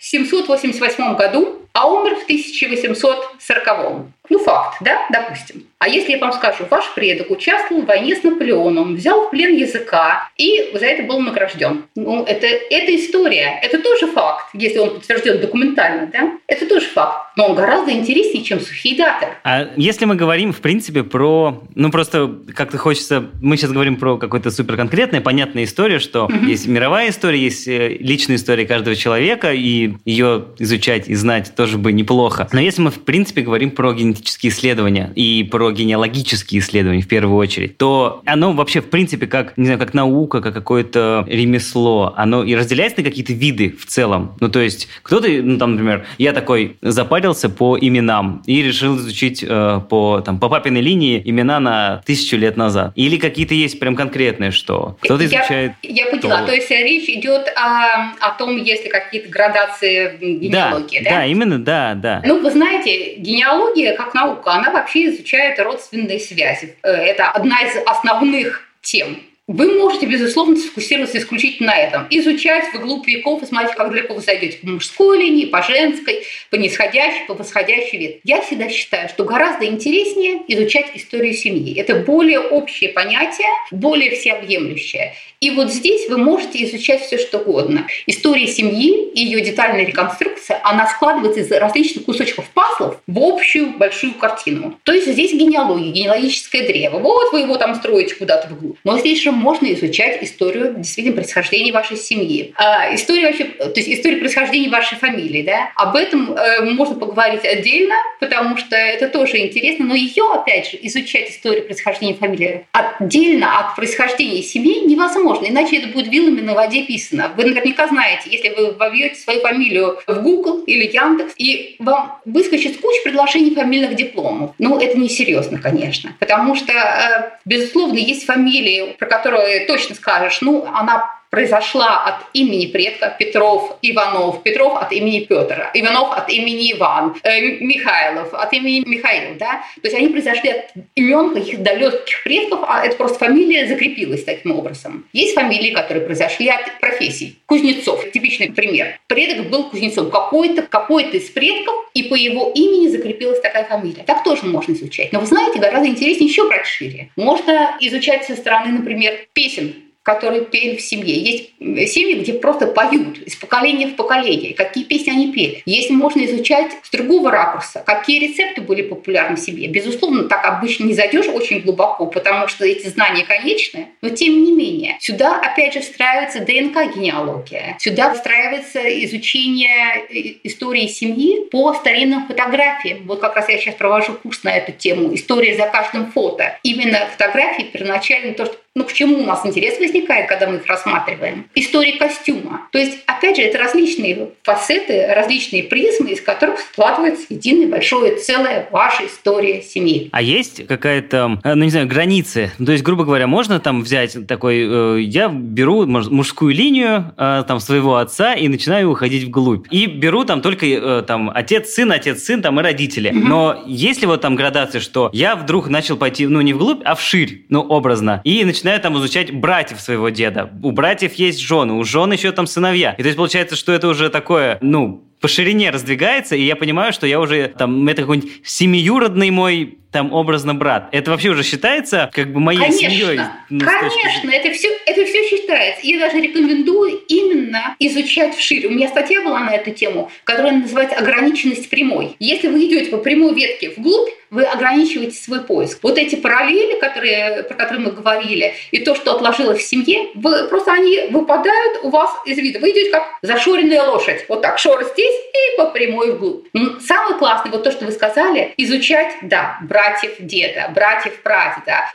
1788 году, а умер в 1840. Ну, факт, да, допустим. А если я вам скажу, ваш предок участвовал в войне с Наполеоном, взял в плен языка и за это был награжден. Ну, это, это история. Это тоже факт, если он подтвержден документально, да? Это тоже факт. Но он гораздо интереснее, чем сухие даты. А если мы говорим, в принципе, про... Ну, просто как-то хочется... Мы сейчас говорим про какую-то суперконкретную, понятную историю, что угу. есть мировая история, есть э, личная история каждого человека, и ее изучать и знать тоже бы неплохо. Но если мы, в принципе, говорим про генетические исследования и про генеалогические исследования в первую очередь, то оно вообще, в принципе, как, не знаю, как наука, как какое-то ремесло, оно и разделяется на какие-то виды в целом. Ну, то есть, кто-то, ну, там, например, я такой запарился по именам и решил изучить э, по, там, по папиной линии имена на тысячу лет назад. Или какие-то есть прям конкретные, что кто-то изучает... Я, я поняла, то... то есть речь идет о, о том, есть ли какие-то градации генеалогии, да? Да, да, именно, да, да. Ну, вы знаете, генеалогия как наука, она вообще изучает родственные связи. Э, это одна из основных тем вы можете, безусловно, сфокусироваться исключительно на этом. Изучать вглубь веков и смотреть, как далеко вы зайдете по мужской линии, по женской, по нисходящей, по восходящей век. Я всегда считаю, что гораздо интереснее изучать историю семьи. Это более общее понятие, более всеобъемлющее. И вот здесь вы можете изучать все что угодно. История семьи и ее детальная реконструкция, она складывается из различных кусочков пазлов в общую большую картину. То есть здесь генеалогия, генеалогическое древо. Вот вы его там строите куда-то вглубь. Но здесь же можно изучать историю действительно происхождения вашей семьи. А, историю вообще, то есть историю происхождения вашей фамилии. Да? Об этом э, можно поговорить отдельно, потому что это тоже интересно. Но ее, опять же, изучать историю происхождения фамилии отдельно от происхождения семьи невозможно. Иначе это будет вилами на воде писано. Вы наверняка знаете, если вы вобьете свою фамилию в Google или Яндекс, и вам выскочит куча предложений фамильных дипломов. Ну, это несерьезно, конечно. Потому что, э, безусловно, есть фамилии, про которые которую точно скажешь, ну, она произошла от имени предка Петров, Иванов, Петров от имени Петра, Иванов от имени Иван, э, Михайлов от имени Михаил, да, то есть они произошли от имен каких-то далеких предков, а это просто фамилия закрепилась таким образом. Есть фамилии, которые произошли от профессий. Кузнецов, типичный пример. Предок был Кузнецов, какой-то какой из предков, и по его имени закрепилась такая фамилия. Так тоже можно изучать. Но вы знаете, гораздо интереснее еще брать шире. Можно изучать со стороны, например, песен которые пели в семье. Есть семьи, где просто поют из поколения в поколение, какие песни они пели. Если можно изучать с другого ракурса, какие рецепты были популярны в семье. Безусловно, так обычно не зайдешь очень глубоко, потому что эти знания конечны, но тем не менее. Сюда, опять же, встраивается ДНК-генеалогия. Сюда встраивается изучение истории семьи по старинным фотографиям. Вот как раз я сейчас провожу курс на эту тему «История за каждым фото». Именно фотографии первоначально то, что ну, к чему у нас интерес возникает, когда мы их рассматриваем? История костюма. То есть, опять же, это различные фасеты, различные призмы, из которых складывается единое большое целое ваша история семьи. А есть какая-то, э, ну, не знаю, границы? То есть, грубо говоря, можно там взять такой, э, я беру мужскую линию э, там своего отца и начинаю уходить вглубь. И беру там только там отец, сын, отец, сын, там и родители. Mm-hmm. Но есть ли вот там градация, что я вдруг начал пойти, ну, не вглубь, а вширь, ну, образно, и начинаю начинаю там изучать братьев своего деда. У братьев есть жены, у жен еще там сыновья. И то есть получается, что это уже такое, ну, по ширине раздвигается, и я понимаю, что я уже там, это какой-нибудь семиюродный мой там образно брат. Это вообще уже считается как бы моей конечно, семьей? Ну, конечно, это все, это все считается. Я даже рекомендую именно изучать вширь. У меня статья была на эту тему, которая называется «Ограниченность прямой». Если вы идете по прямой ветке вглубь, вы ограничиваете свой поиск. Вот эти параллели, которые, про которые мы говорили, и то, что отложилось в семье, вы, просто они выпадают у вас из вида. Вы идете как зашоренная лошадь. Вот так, шор здесь и по прямой вглубь. Самое классное, вот то, что вы сказали, изучать, да, братьев деда, братьев прадеда,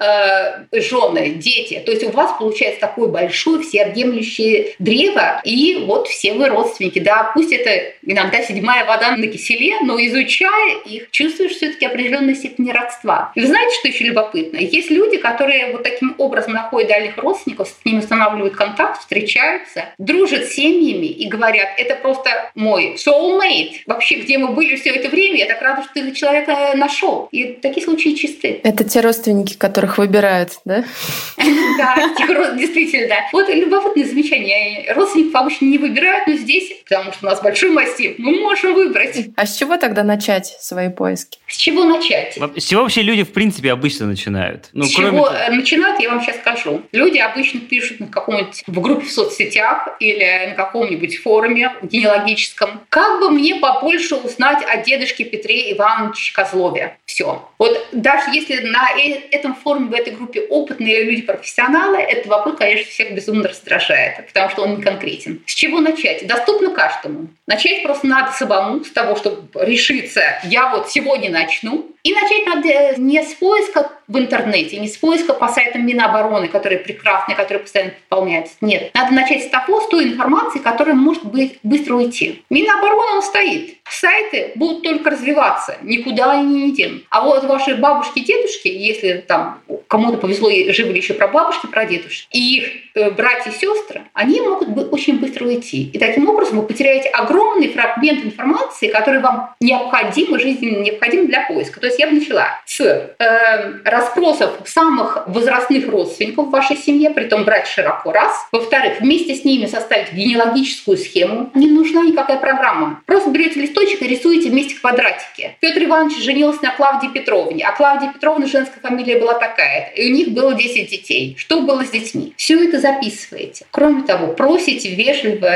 э, жены, дети. То есть у вас получается такое большое всеобъемлющее древо, и вот все вы родственники. Да, пусть это иногда седьмая вода на киселе, но изучая их, чувствуешь все-таки определенную степень родства. И вы знаете, что еще любопытно? Есть люди, которые вот таким образом находят дальних родственников, с ними устанавливают контакт, встречаются, дружат с семьями и говорят, это просто мой soulmate. Вообще, где мы были все это время, я так рада, что ты человека нашел. И такие такие случаи чисты. Это те родственники, которых выбирают, да? Да, действительно, да. Вот любопытное замечание. Родственников обычно не выбирают, но здесь, потому что у нас большой массив, мы можем выбрать. А с чего тогда начать свои поиски? С чего начать? С чего вообще люди, в принципе, обычно начинают? Ну, с чего начинают, я вам сейчас скажу. Люди обычно пишут на каком-нибудь в группе в соцсетях или на каком-нибудь форуме генеалогическом. Как бы мне побольше узнать о дедушке Петре Ивановиче Козлове? Все. Вот даже если на э, этом форуме, в этой группе опытные люди, профессионалы, этот вопрос, конечно, всех безумно раздражает, потому что он не конкретен. С чего начать? Доступно каждому. Начать просто надо самому, с того, чтобы решиться, я вот сегодня начну, и начать надо э, не с поиска в интернете, не с поиска по сайтам Минобороны, которые прекрасные, которые постоянно пополняются. Нет. Надо начать с того, с той информации, которая может быть быстро уйти. Минобороны он стоит. Сайты будут только развиваться, никуда они не денут. А вот ваши бабушки, дедушки, если там кому-то повезло и живы еще про бабушки, про дедушки, и их братья и сестры, они могут очень быстро уйти. И таким образом вы потеряете огромный фрагмент информации, который вам необходим, жизненно необходим для поиска. То есть я бы начала с э, расспросов самых возрастных родственников в вашей семье, при том брать широко раз. Во-вторых, вместе с ними составить генеалогическую схему. Не нужна никакая программа. Просто берете листочек и рисуете вместе квадратики. Петр Иванович женился на Клавдии Петровне, а Клавдия Петровна женская фамилия была такая. И у них было 10 детей. Что было с детьми? Все это записываете. Кроме того, просите вежливо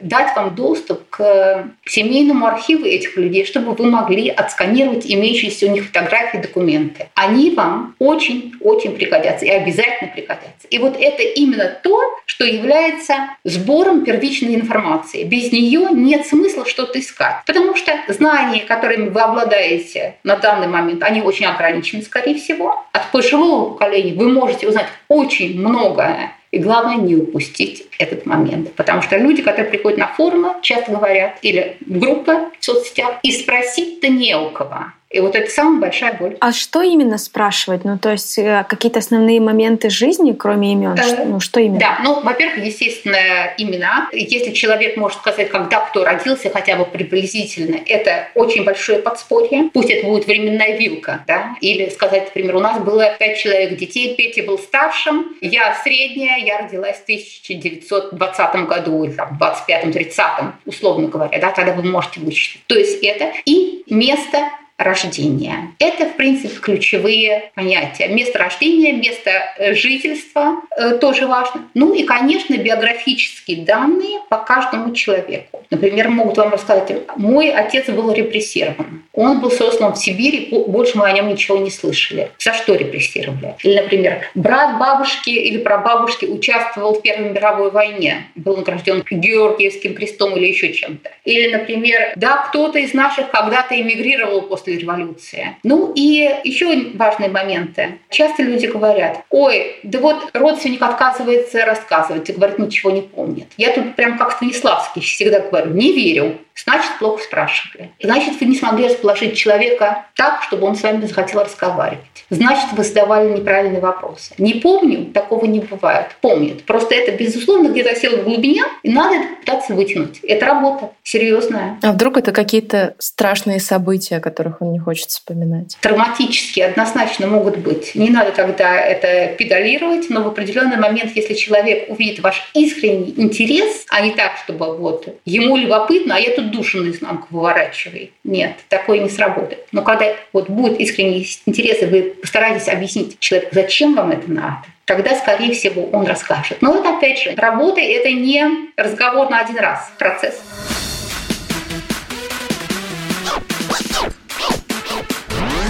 дать вам доступ к семейному архиву этих людей, чтобы вы могли отсканировать имеющиеся у них фотографии, документы. Они вам очень-очень пригодятся и обязательно пригодятся. И вот это именно то, что является сбором первичной информации. Без нее нет смысла что-то искать. Потому что знания, которыми вы обладаете на данный момент, они очень ограничены, скорее всего. От пожилого поколения вы можете узнать очень многое и главное, не упустить этот момент. Потому что люди, которые приходят на форумы, часто говорят, или в группы в соцсетях, и спросить-то не у кого. И вот это самая большая боль. А что именно спрашивать? Ну, то есть э, какие-то основные моменты жизни, кроме имен? Э, ну, что именно? Да, ну, во-первых, естественно, имена. Если человек может сказать, когда кто родился, хотя бы приблизительно, это очень большое подспорье. Пусть это будет временная вилка, да? Или сказать, например, у нас было пять человек детей, Петя был старшим, я средняя, я родилась в 1920 году, или там, 25-30, условно говоря, да, тогда вы можете вычислить. То есть это и место рождения. Это, в принципе, ключевые понятия. Место рождения, место э, жительства э, тоже важно. Ну и, конечно, биографические данные по каждому человеку. Например, могут вам рассказать, мой отец был репрессирован. Он был сослан в Сибири, больше мы о нем ничего не слышали. За что репрессировали? Или, например, брат бабушки или прабабушки участвовал в Первой мировой войне, был награжден Георгиевским крестом или еще чем-то. Или, например, да, кто-то из наших когда-то эмигрировал после после революции. Ну и еще важные моменты. Часто люди говорят, ой, да вот родственник отказывается рассказывать и говорит, ничего не помнит. Я тут прям как Станиславский всегда говорю, не верю значит, плохо спрашивали. Значит, вы не смогли расположить человека так, чтобы он с вами захотел разговаривать. Значит, вы задавали неправильные вопросы. Не помню, такого не бывает. Помнит. Просто это, безусловно, где-то село в глубине, и надо это пытаться вытянуть. Это работа серьезная. А вдруг это какие-то страшные события, о которых он не хочет вспоминать? Травматические однозначно могут быть. Не надо тогда это педалировать, но в определенный момент, если человек увидит ваш искренний интерес, а не так, чтобы вот ему любопытно, а я тут душу наизнанку выворачивай. Нет, такое не сработает. Но когда вот будет искренний интерес, и вы постараетесь объяснить человеку, зачем вам это надо, тогда, скорее всего, он расскажет. Но вот опять же, работа – это не разговор на один раз, процесс.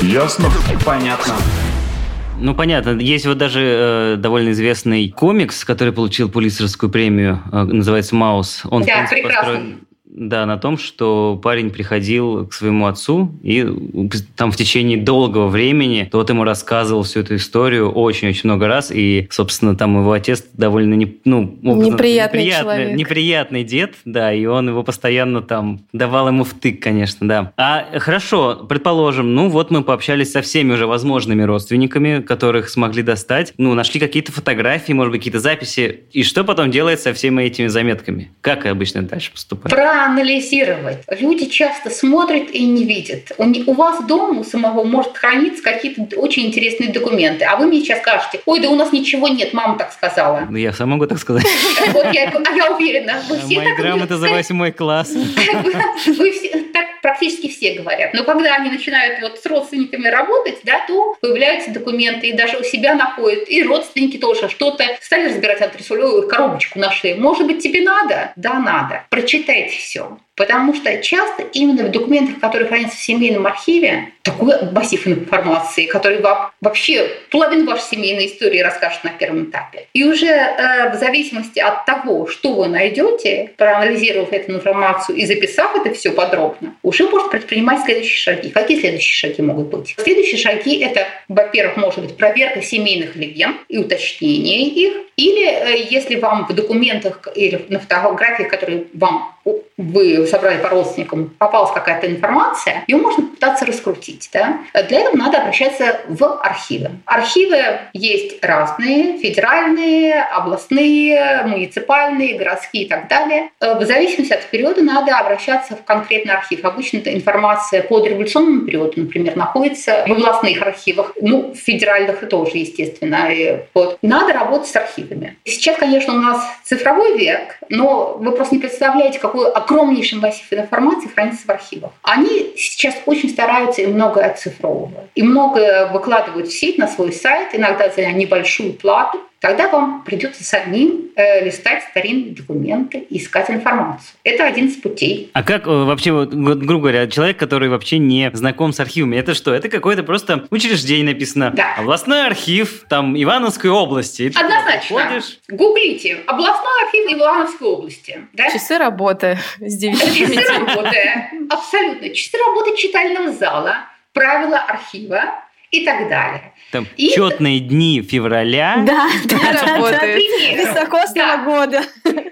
Ясно? Понятно. Ну, понятно. Есть вот даже э, довольно известный комикс, который получил Пулитцеровскую премию, э, называется «Маус». Он, да, в принципе, построен да, на том, что парень приходил к своему отцу и там в течение долгого времени тот ему рассказывал всю эту историю очень-очень много раз, и, собственно, там его отец довольно не, ну, неприятный, неприятный человек. Неприятный дед, да, и он его постоянно там давал ему втык, конечно, да. А хорошо, предположим, ну вот мы пообщались со всеми уже возможными родственниками, которых смогли достать, ну, нашли какие-то фотографии, может быть, какие-то записи, и что потом делать со всеми этими заметками? Как обычно дальше поступать? Проанализировать. Люди часто смотрят и не видят. У вас дома у самого может храниться какие-то очень интересные документы, а вы мне сейчас скажете, ой, да у нас ничего нет, мама так сказала. Ну, я сам могу так сказать. Вот я, а я уверена. Вы все Мои грамоты за восьмой класс. Вы все, так практически все говорят. Но когда они начинают вот с родственниками работать, да, то появляются документы, и даже у себя находят, и родственники тоже что-то стали разбирать антресолевую коробочку нашли. Может быть, тебе надо? Да, надо. Прочитайте все. Потому что часто именно в документах, которые хранятся в семейном архиве, такой массив информации, который вам вообще половину вашей семейной истории расскажет на первом этапе. И уже э, в зависимости от того, что вы найдете, проанализировав эту информацию и записав это все подробно, уже можно предпринимать следующие шаги. Какие следующие шаги могут быть? Следующие шаги – это, во-первых, может быть проверка семейных легенд и уточнение их, или э, если вам в документах или на фотографиях, которые вам вы собрали по родственникам, попалась какая-то информация, ее можно попытаться раскрутить. Да? Для этого надо обращаться в архивы. Архивы есть разные, федеральные, областные, муниципальные, городские и так далее. В зависимости от периода надо обращаться в конкретный архив. Обычно эта информация под революционным периодом, например, находится в областных архивах, ну, в федеральных тоже, естественно. Вот. Надо работать с архивами. Сейчас, конечно, у нас цифровой век, но вы просто не представляете, какой огромнейший массив информации хранится в архивах. Они сейчас очень стараются и многое оцифровывают. И многое выкладывают в сеть на свой сайт, иногда за небольшую плату. Тогда вам придется самим э, листать старинные документы и искать информацию. Это один из путей. А как э, вообще, вот, грубо говоря, человек, который вообще не знаком с архивами, это что? Это какое-то просто учреждение написано. Да. Областной архив там Ивановской области. И Однозначно. Ходишь... Гуглите. Областной архив Ивановской области. Да? Часы работы с 9 Часы работы. Абсолютно. Часы работы читального зала, правила архива и так далее. Там и четные дни февраля. Да, да, работает. Високосного да. года.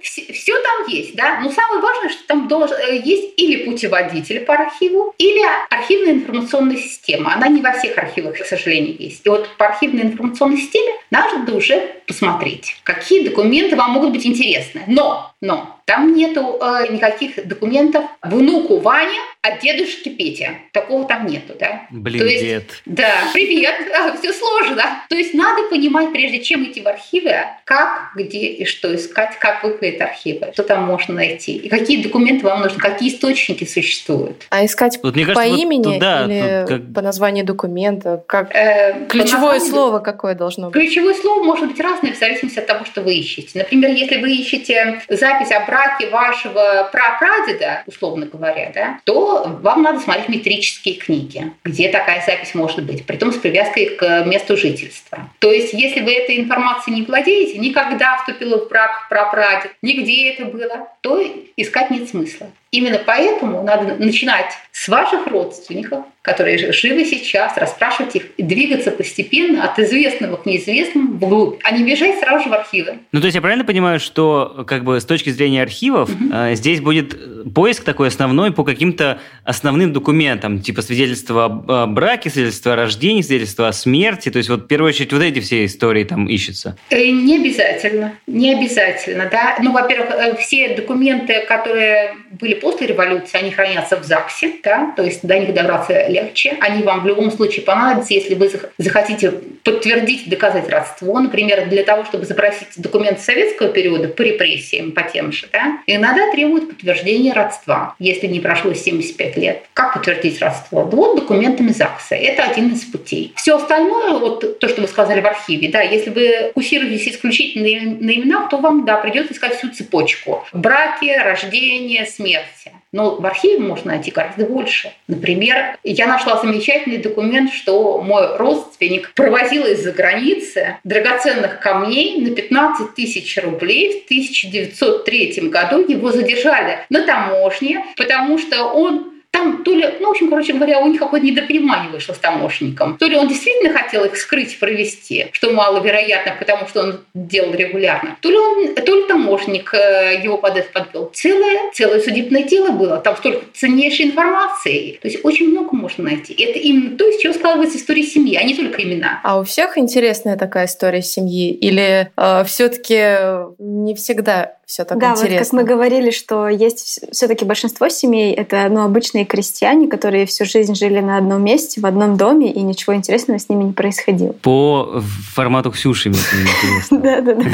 Все, там есть, да. Но самое важное, что там должен, э, есть или путеводитель по архиву, или архивная информационная система. Она не во всех архивах, к сожалению, есть. И вот по архивной информационной системе надо уже посмотреть, какие документы вам могут быть интересны. Но, но там нету э, никаких документов внуку Ване от дедушки Петя. Такого там нету, да? Блин, То есть, дед. Да, привет, все сложно. То есть надо понимать, прежде чем идти в архивы, как, где и что искать, как выглядят архивы, что там можно найти, и какие документы вам нужны, какие источники существуют. А искать вот, мне по кажется, имени вот туда, или как... по названию документа? Как... Э, Ключевое названию... слово какое должно быть? Ключевое слово может быть разное в зависимости от того, что вы ищете. Например, если вы ищете запись о браке вашего прапрадеда, условно говоря, да, то вам надо смотреть метрические книги, где такая запись может быть, при том с привязкой к месту жительства. То есть, если вы этой информацией не владеете, никогда вступила в брак прапрадед, нигде это было, то искать нет смысла. Именно поэтому надо начинать с ваших родственников, которые живы сейчас, расспрашивать их и двигаться постепенно от известного к неизвестному вглубь, а не бежать сразу же в архивы. Ну, то есть я правильно понимаю, что как бы с точки зрения архивов угу. э, здесь будет поиск такой основной по каким-то основным документам, типа свидетельства о браке, свидетельства о рождении, свидетельства о смерти, то есть вот в первую очередь вот эти все истории там ищутся? Э, не обязательно, не обязательно, да. Ну, во-первых, э, все документы, которые были после революции, они хранятся в ЗАГСе, да, то есть до них добраться легче. Они вам в любом случае понадобятся, если вы захотите подтвердить, доказать родство. Например, для того, чтобы запросить документы советского периода по репрессиям, по тем же, да, иногда требуют подтверждения родства, если не прошло 75 лет. Как подтвердить родство? Вот документами ЗАГСа. Это один из путей. Все остальное, вот то, что вы сказали в архиве, да, если вы фокусируетесь исключительно на именах, то вам, да, придется искать всю цепочку. Браки, рождение, смерти. Но в архиве можно найти гораздо больше. Например, я нашла замечательный документ, что мой родственник провозил из-за границы драгоценных камней на 15 тысяч рублей. В 1903 году его задержали на таможне, потому что он там то ли, ну, в общем, короче говоря, у них какое-то недопонимание вышло с таможенником. То ли он действительно хотел их скрыть, провести, что маловероятно, потому что он делал регулярно, то ли, он, то ли таможенник э, его под это подвел. Целое, целое судебное дело было. Там столько ценнейшей информации. То есть очень много можно найти. Это именно то, из чего складывается история семьи, а не только имена. А у всех интересная такая история семьи? Или э, все-таки не всегда все так да, интересно? Да, вот как мы говорили, что есть все-таки большинство семей, это ну, обычные крестьяне, которые всю жизнь жили на одном месте, в одном доме, и ничего интересного с ними не происходило. По формату Ксюши, мне интересно. Да, да, да.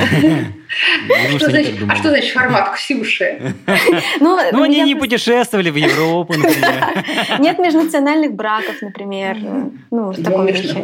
А что значит формат Ксюши? Ну, ну они не путешествовали в Европу, например. Нет межнациональных браков, например. Ну,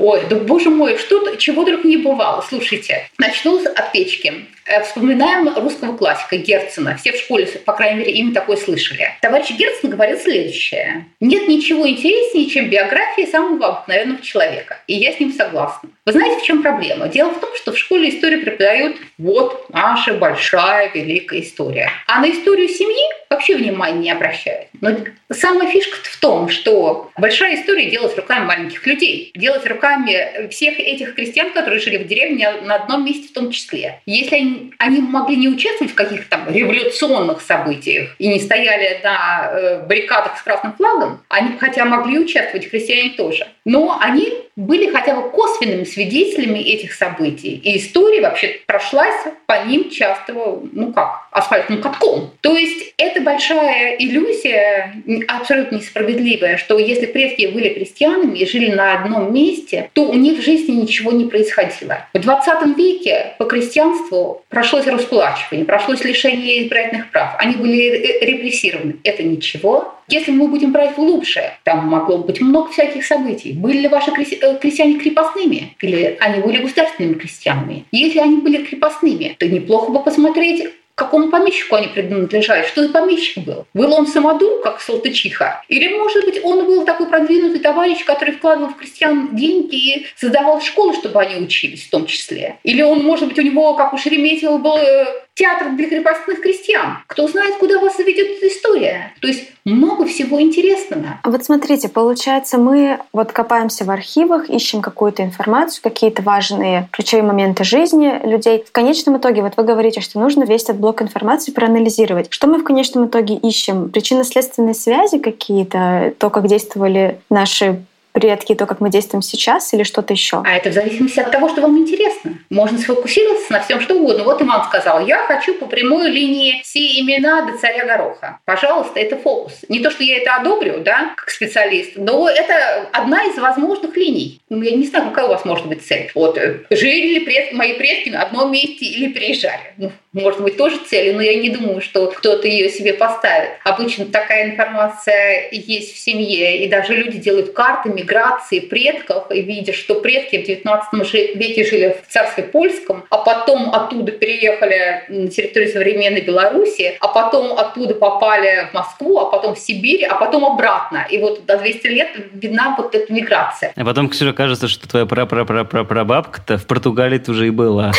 Ой, да боже мой, что чего только не бывало. Слушайте, начну от печки. Э, вспоминаем русского классика классика Герцена. Все в школе, по крайней мере, имя такое слышали. Товарищ Герцен говорил следующее. Нет ничего интереснее, чем биография самого обыкновенного человека. И я с ним согласна. Вы знаете, в чем проблема? Дело в том, что в школе историю преподают вот наша большая великая история. А на историю семьи вообще внимания не обращают. Но самая фишка в том, что большая история делалась руками маленьких людей, делалась руками всех этих крестьян, которые жили в деревне на одном месте в том числе. Если они, они могли не участвовать в каких-то там революционных событиях и не стояли на э, баррикадах с красным флагом, они хотя могли участвовать, крестьяне тоже. Но они были хотя бы косвенными свидетелями этих событий. И история вообще прошлась по ним часто, ну как, асфальтным катком. То есть это большая иллюзия, абсолютно несправедливая, что если предки были крестьянами и жили на одном месте, то у них в жизни ничего не происходило. В 20 веке по крестьянству прошлось расплачивание, прошлось лишение избирательных прав. Они были репрессированы. Это ничего. Если мы будем брать глубже, там могло быть много всяких событий. Были ли ваши э, крестьяне крепостными? Или они были государственными крестьянами? Если они были крепостными, то неплохо бы посмотреть, какому помещику они принадлежали, что за помещик был. Был он самодур, как Салтычиха? Или, может быть, он был такой продвинутый товарищ, который вкладывал в крестьян деньги и создавал школы, чтобы они учились в том числе? Или он, может быть, у него, как у Шереметьева, был э, театр для крепостных крестьян. Кто знает, куда вас заведет эта история. То есть много всего интересного. А вот смотрите, получается, мы вот копаемся в архивах, ищем какую-то информацию, какие-то важные ключевые моменты жизни людей. В конечном итоге, вот вы говорите, что нужно весь этот блок информации проанализировать. Что мы в конечном итоге ищем? Причинно-следственные связи какие-то, то, как действовали наши предки, то, как мы действуем сейчас, или что-то еще? А это в зависимости от того, что вам интересно. Можно сфокусироваться на всем, что угодно. Вот Иван сказал, я хочу по прямой линии все имена до царя Гороха. Пожалуйста, это фокус. Не то, что я это одобрю, да, как специалист, но это одна из возможных линий. Ну, я не знаю, какая у вас может быть цель. Вот, э, жили ли предки, мои предки на одном месте или переезжали? Ну, может быть, тоже целью, но я не думаю, что кто-то ее себе поставит. Обычно такая информация есть в семье, и даже люди делают карты миграции предков, и видя, что предки в 19 веке жили в царстве польском, а потом оттуда переехали на территорию современной Беларуси, а потом оттуда попали в Москву, а потом в Сибирь, а потом обратно. И вот до 200 лет видна вот эта миграция. А потом, Ксюша, кажется, что твоя прапрапрапрапрабабка-то в Португалии уже и была.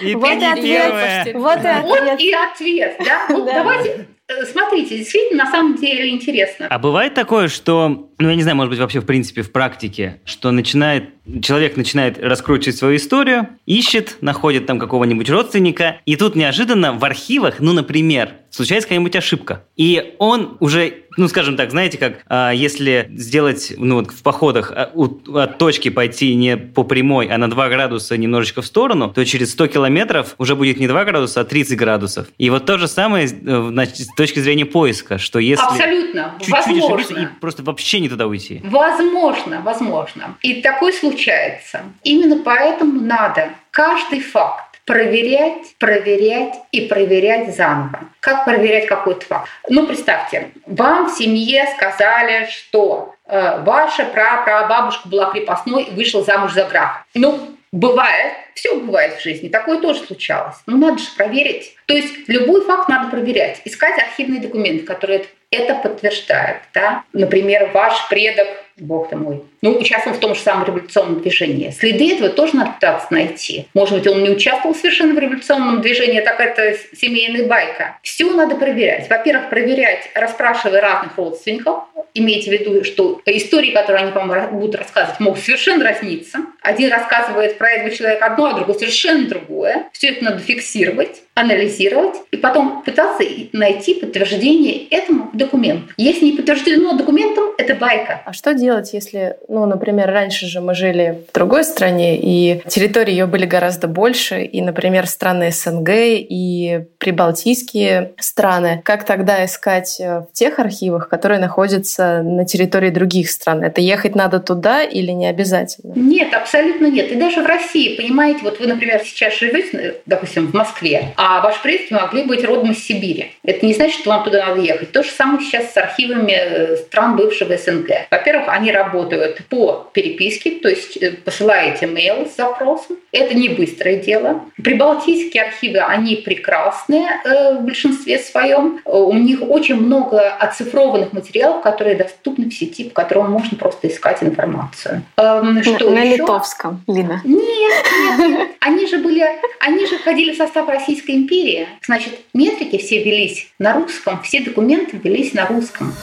И ты не первая. Вот и ответ. Да? Давайте смотрите, действительно, на самом деле интересно. А бывает такое, что, ну, я не знаю, может быть, вообще в принципе в практике, что начинает, человек начинает раскручивать свою историю, ищет, находит там какого-нибудь родственника, и тут неожиданно в архивах, ну, например, случается какая-нибудь ошибка. И он уже, ну, скажем так, знаете, как а, если сделать, ну, вот в походах а, у, от точки пойти не по прямой, а на 2 градуса немножечко в сторону, то через 100 километров уже будет не 2 градуса, а 30 градусов. И вот то же самое э, значит, с точки зрения поиска, что если... Абсолютно, чуть-чуть ошибиться и просто вообще не туда уйти. Возможно, возможно. И такое случается. Именно поэтому надо каждый факт проверять, проверять и проверять заново. Как проверять какой-то факт? Ну, представьте, вам в семье сказали, что э, ваша прапрабабушка была крепостной и вышла замуж за графа. Ну, бывает, все бывает в жизни, такое тоже случалось. Ну, надо же проверить. То есть любой факт надо проверять, искать архивные документы, которые это подтверждают. Да? Например, ваш предок бог ты мой, ну, участвовал в том же самом революционном движении. Следы этого тоже надо пытаться найти. Может быть, он не участвовал совершенно в революционном движении, а так это семейная байка. Все надо проверять. Во-первых, проверять, расспрашивая разных родственников. Имейте в виду, что истории, которые они вам будут рассказывать, могут совершенно разниться. Один рассказывает про этого человека одно, а другой совершенно другое. Все это надо фиксировать, анализировать и потом пытаться найти подтверждение этому документу. Если не подтверждено документом, это байка. А что делать? Делать, если, ну, например, раньше же мы жили в другой стране, и территории ее были гораздо больше, и, например, страны СНГ и прибалтийские страны. Как тогда искать э, в тех архивах, которые находятся на территории других стран? Это ехать надо туда или не обязательно? Нет, абсолютно нет. И даже в России, понимаете, вот вы, например, сейчас живете, допустим, в Москве, а ваши предки могли быть родом из Сибири. Это не значит, что вам туда надо ехать. То же самое сейчас с архивами э, стран бывшего СНГ. Во-первых, они работают по переписке, то есть э, посылаете mail с запросом. Это не быстрое дело. Прибалтийские архивы, они прекрасны прекрасные э, в большинстве своем. У них очень много оцифрованных материалов, которые доступны в сети, по которым можно просто искать информацию. Эм, что на, на литовском, Лина? Нет, нет, нет. Они же были, они же входили в состав Российской империи. Значит, метрики все велись на русском, все документы велись на русском.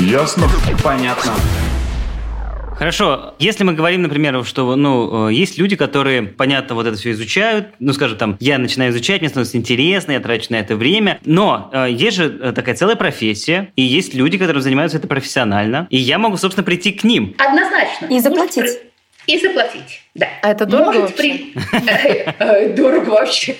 Ясно? Понятно. Хорошо, если мы говорим, например, что ну, э, есть люди, которые, понятно, вот это все изучают, ну, скажем, там, я начинаю изучать, мне становится интересно, я трачу на это время, но э, есть же э, такая целая профессия, и есть люди, которые занимаются это профессионально, и я могу, собственно, прийти к ним. Однозначно. И заплатить. И заплатить, да. А это дорого вообще? Дорого вообще.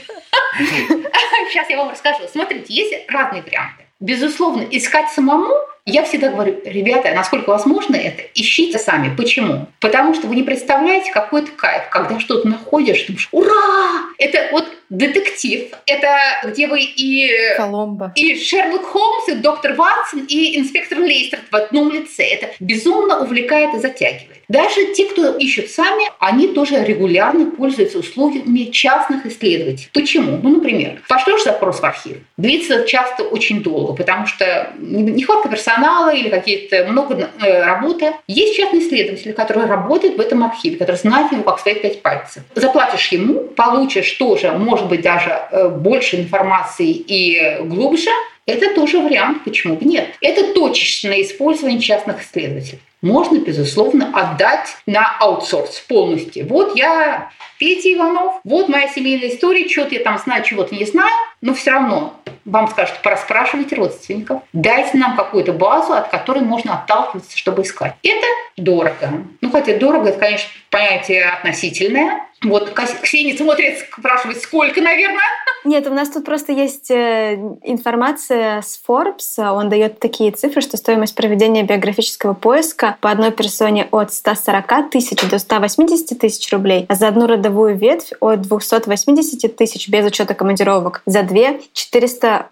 Сейчас я вам расскажу. Смотрите, есть разные варианты. Безусловно, искать самому я всегда говорю, ребята, насколько возможно это, ищите сами. Почему? Потому что вы не представляете, какой это кайф, когда что-то находишь, думаешь, ура! Это вот детектив. Это где вы и... Коломбо. И Шерлок Холмс, и доктор Ватсон, и инспектор Лейстер в одном лице. Это безумно увлекает и затягивает. Даже те, кто ищут сами, они тоже регулярно пользуются услугами частных исследователей. Почему? Ну, например, пошлешь запрос в архив. Длится часто очень долго, потому что нехватка персонала или какие-то много э, работы. Есть частные исследователи, которые работают в этом архиве, которые знают его как свои пять пальцев. Заплатишь ему, получишь тоже, может быть, даже э, больше информации и глубже, это тоже вариант, почему бы нет. Это точечное использование частных исследователей можно, безусловно, отдать на аутсорс полностью. Вот я Петя Иванов, вот моя семейная история, что-то я там знаю, чего-то не знаю, но все равно вам скажут, пораспрашивайте родственников, дайте нам какую-то базу, от которой можно отталкиваться, чтобы искать. Это дорого. Ну, хотя дорого, это, конечно, понятие относительное. Вот Ксения смотрит, спрашивает, сколько, наверное? Нет, у нас тут просто есть э, информация с Forbes. Он дает такие цифры, что стоимость проведения биографического поиска по одной персоне от 140 тысяч до 180 тысяч рублей, а за одну родовую ветвь от 280 тысяч без учета командировок. За две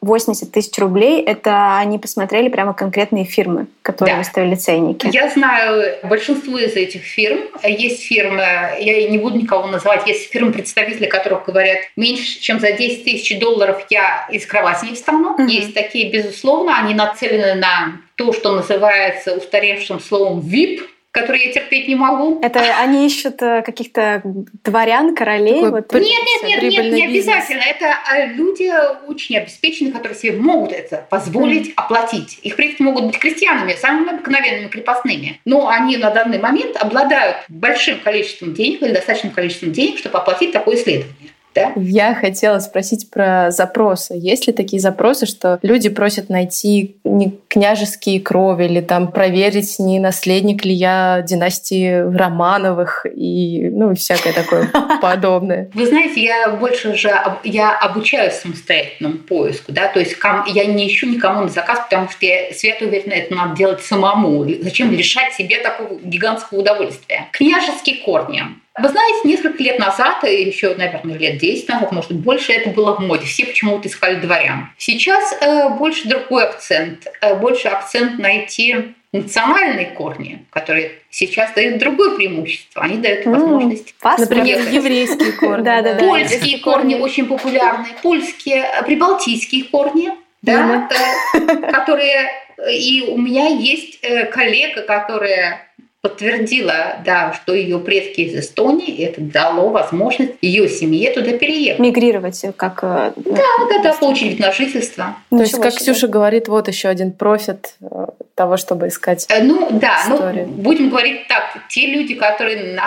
480 тысяч рублей. Это они посмотрели прямо конкретные фирмы, которые да. выставили ценники. Я знаю большинство из этих фирм. Есть фирмы, я не буду никого называть, есть фирмы, представители которых говорят, меньше, чем за 10 тысяч долларов я из кровати не встану. Угу. Есть такие, безусловно, они нацелены на то, что называется устаревшим словом VIP, которые я терпеть не могу. Это они ищут э, каких-то дворян, королей? Такой вот, нет, нет, нет, нет, не обязательно. Это э, люди очень обеспеченные, которые себе могут это позволить mm. оплатить. Их предки могут быть крестьянами, самыми обыкновенными крепостными. Но они на данный момент обладают большим количеством денег или достаточным количеством денег, чтобы оплатить такое исследование. Да? Я хотела спросить про запросы. Есть ли такие запросы, что люди просят найти не княжеские крови или там проверить, не наследник ли я династии Романовых и ну всякое такое подобное? Вы знаете, я больше же я обучаюсь самостоятельному поиску, да, то есть я не ищу никому на заказ, потому что я свято уверена, это надо делать самому. Зачем лишать себе такого гигантского удовольствия? Княжеские корни. Вы знаете, несколько лет назад, еще, наверное, лет 10 назад, может быть, больше это было в моде. Все почему-то искали дворян. Сейчас э, больше другой акцент. Э, больше акцент найти национальные корни, которые сейчас дают другое преимущество. Они дают возможность... Mm, например, еврейские корни. Да, да, да. Польские корни очень популярны. Польские, э, прибалтийские корни, да, э, которые... И у меня есть э, коллега, которая подтвердила, да, что ее предки из Эстонии, и это дало возможность ее семье туда переехать. Мигрировать как... Э, да, да, да, получить вид на жительство. То есть, как Ксюша говорит, вот еще один профит э, того, чтобы искать э, Ну, да, ну, будем говорить так, те люди, которые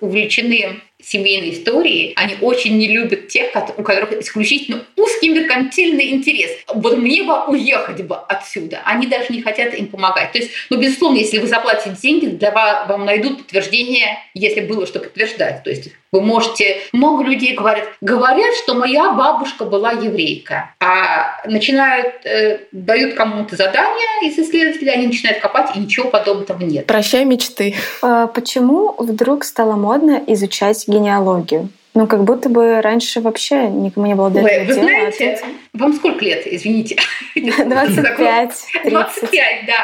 увлечены семейной истории, они очень не любят тех, у которых исключительно узкий меркантильный интерес. Вот мне бы уехать бы отсюда. Они даже не хотят им помогать. То есть, ну, безусловно, если вы заплатите деньги, для вас, вам найдут подтверждение, если было что подтверждать. То есть вы можете... Много людей говорят, говорят, что моя бабушка была еврейка. А начинают, э, дают кому-то задание из исследователей, они начинают копать, и ничего подобного нет. Прощай мечты. А почему вдруг стало модно изучать генеалогию? Ну, как будто бы раньше вообще никому не было до этого Вы дела. А знаете, а тут... вам сколько лет, извините? 25, 30. 25, да.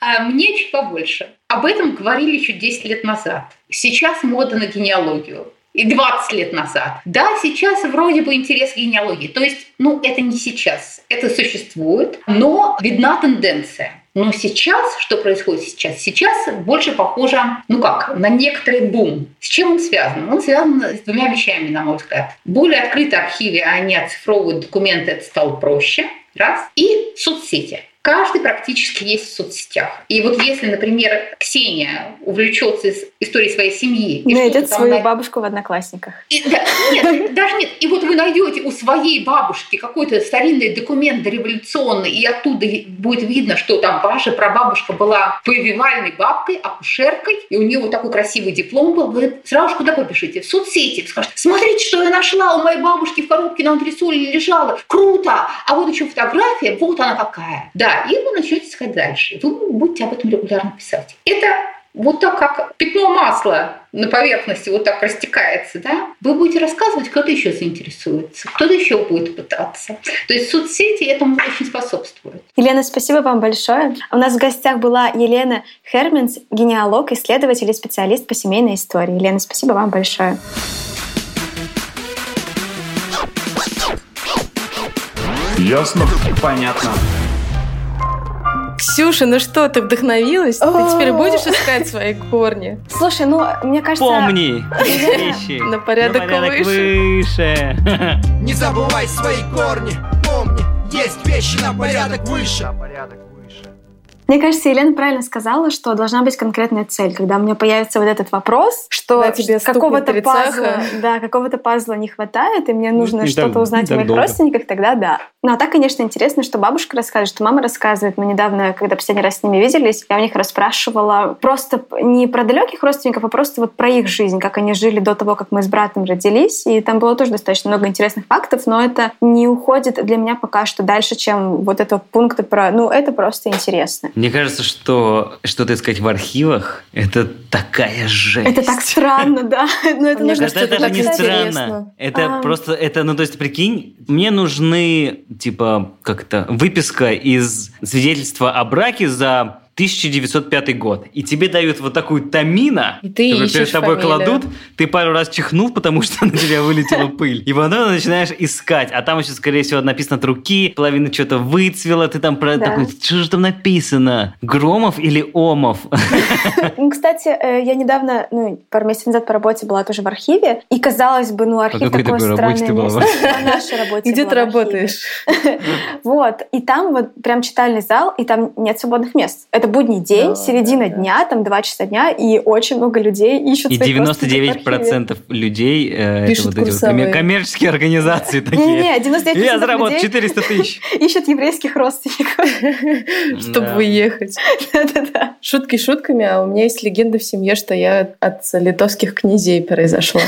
А мне чуть побольше. Об этом говорили еще 10 лет назад. Сейчас мода на генеалогию. и 20 лет назад. Да, сейчас вроде бы интерес к генеалогии. То есть, ну, это не сейчас. Это существует, но видна тенденция. Но сейчас, что происходит сейчас? Сейчас больше похоже, ну как, на некоторый бум. С чем он связан? Он связан с двумя вещами, на мой взгляд. Более открытые архивы, они оцифровывают документы, это стало проще. Раз. И соцсети. Каждый практически есть в соцсетях. И вот если, например, Ксения увлечется историей своей семьи... И найдет свою на... бабушку в Одноклассниках. И, да, нет, даже нет. И вот вы найдете у своей бабушки какой-то старинный документ дореволюционный, и оттуда будет видно, что там ваша прабабушка была повивальной бабкой, акушеркой, и у нее вот такой красивый диплом был. Вы сразу же куда побежите? В соцсети. Скажете, смотрите, что я нашла у моей бабушки в коробке на антресоле лежала. Круто! А вот еще фотография, вот она какая. Да, и вы начнете искать дальше. Вы будете об этом регулярно писать. Это вот так, как пятно масла на поверхности вот так растекается, да, вы будете рассказывать, кто-то еще заинтересуется, кто-то еще будет пытаться. То есть соцсети этому очень способствуют. Елена, спасибо вам большое. У нас в гостях была Елена Херменс, генеалог, исследователь и специалист по семейной истории. Елена, спасибо вам большое. Ясно? Понятно. Ксюша, ну что, ты вдохновилась? Ты теперь будешь искать свои корни? Слушай, ну, мне кажется... Помни, вещи на порядок выше. Не забывай свои корни, помни, есть вещи на порядок выше. Мне кажется, Елена правильно сказала, что должна быть конкретная цель. Когда у меня появится вот этот вопрос, что какого-то пазла, да, какого-то пазла не хватает, и мне нужно что-то узнать о моих долго. родственниках, тогда да. Ну а так, конечно, интересно, что бабушка рассказывает, что мама рассказывает. Мы недавно, когда последний раз с ними виделись, я у них расспрашивала просто не про далеких родственников, а просто вот про их жизнь, как они жили до того, как мы с братом родились. И там было тоже достаточно много интересных фактов, но это не уходит для меня пока что дальше, чем вот этого пункта про... Ну, это просто интересно. Мне кажется, что что-то искать в архивах – это такая жесть. Это так странно, да. Но это мне кажется, это, это не странно. Это а... просто, это, ну то есть, прикинь, мне нужны, типа, как-то выписка из свидетельства о браке за 1905 год, и тебе дают вот такую тамина, и ты которую перед тобой фамилию. кладут, ты пару раз чихнул, потому что на тебя вылетела пыль. И потом начинаешь искать, а там еще, скорее всего, написано от руки, половина что-то выцвела, ты там про такой, что же там написано? Громов или Омов? Ну, кстати, э, я недавно, ну, пару месяцев назад по работе была тоже в архиве, и казалось бы, ну, архив такое странное место. На нашей работе Где ты работаешь? Вот, и там вот прям читальный зал, и там нет свободных мест это будний день, да, середина да, дня, там два часа дня, и очень много людей ищут И 99% людей э, это вот эти вот коммерческие организации такие. Не-не, 99% Я заработал 400 тысяч. Ищут еврейских родственников. Чтобы уехать. Да-да-да. Шутки шутками, а у меня есть легенда в семье, что я от литовских князей произошла.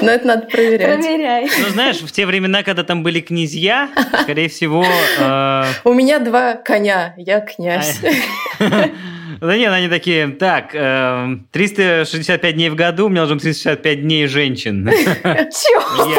Но это надо проверять. Проверяй. Ну, знаешь, в те времена, когда там были князья, скорее всего... Э, у меня два коня, я князь. Да нет, они такие, так, 365 эм, дней в году, у меня уже 365 дней женщин. Чего?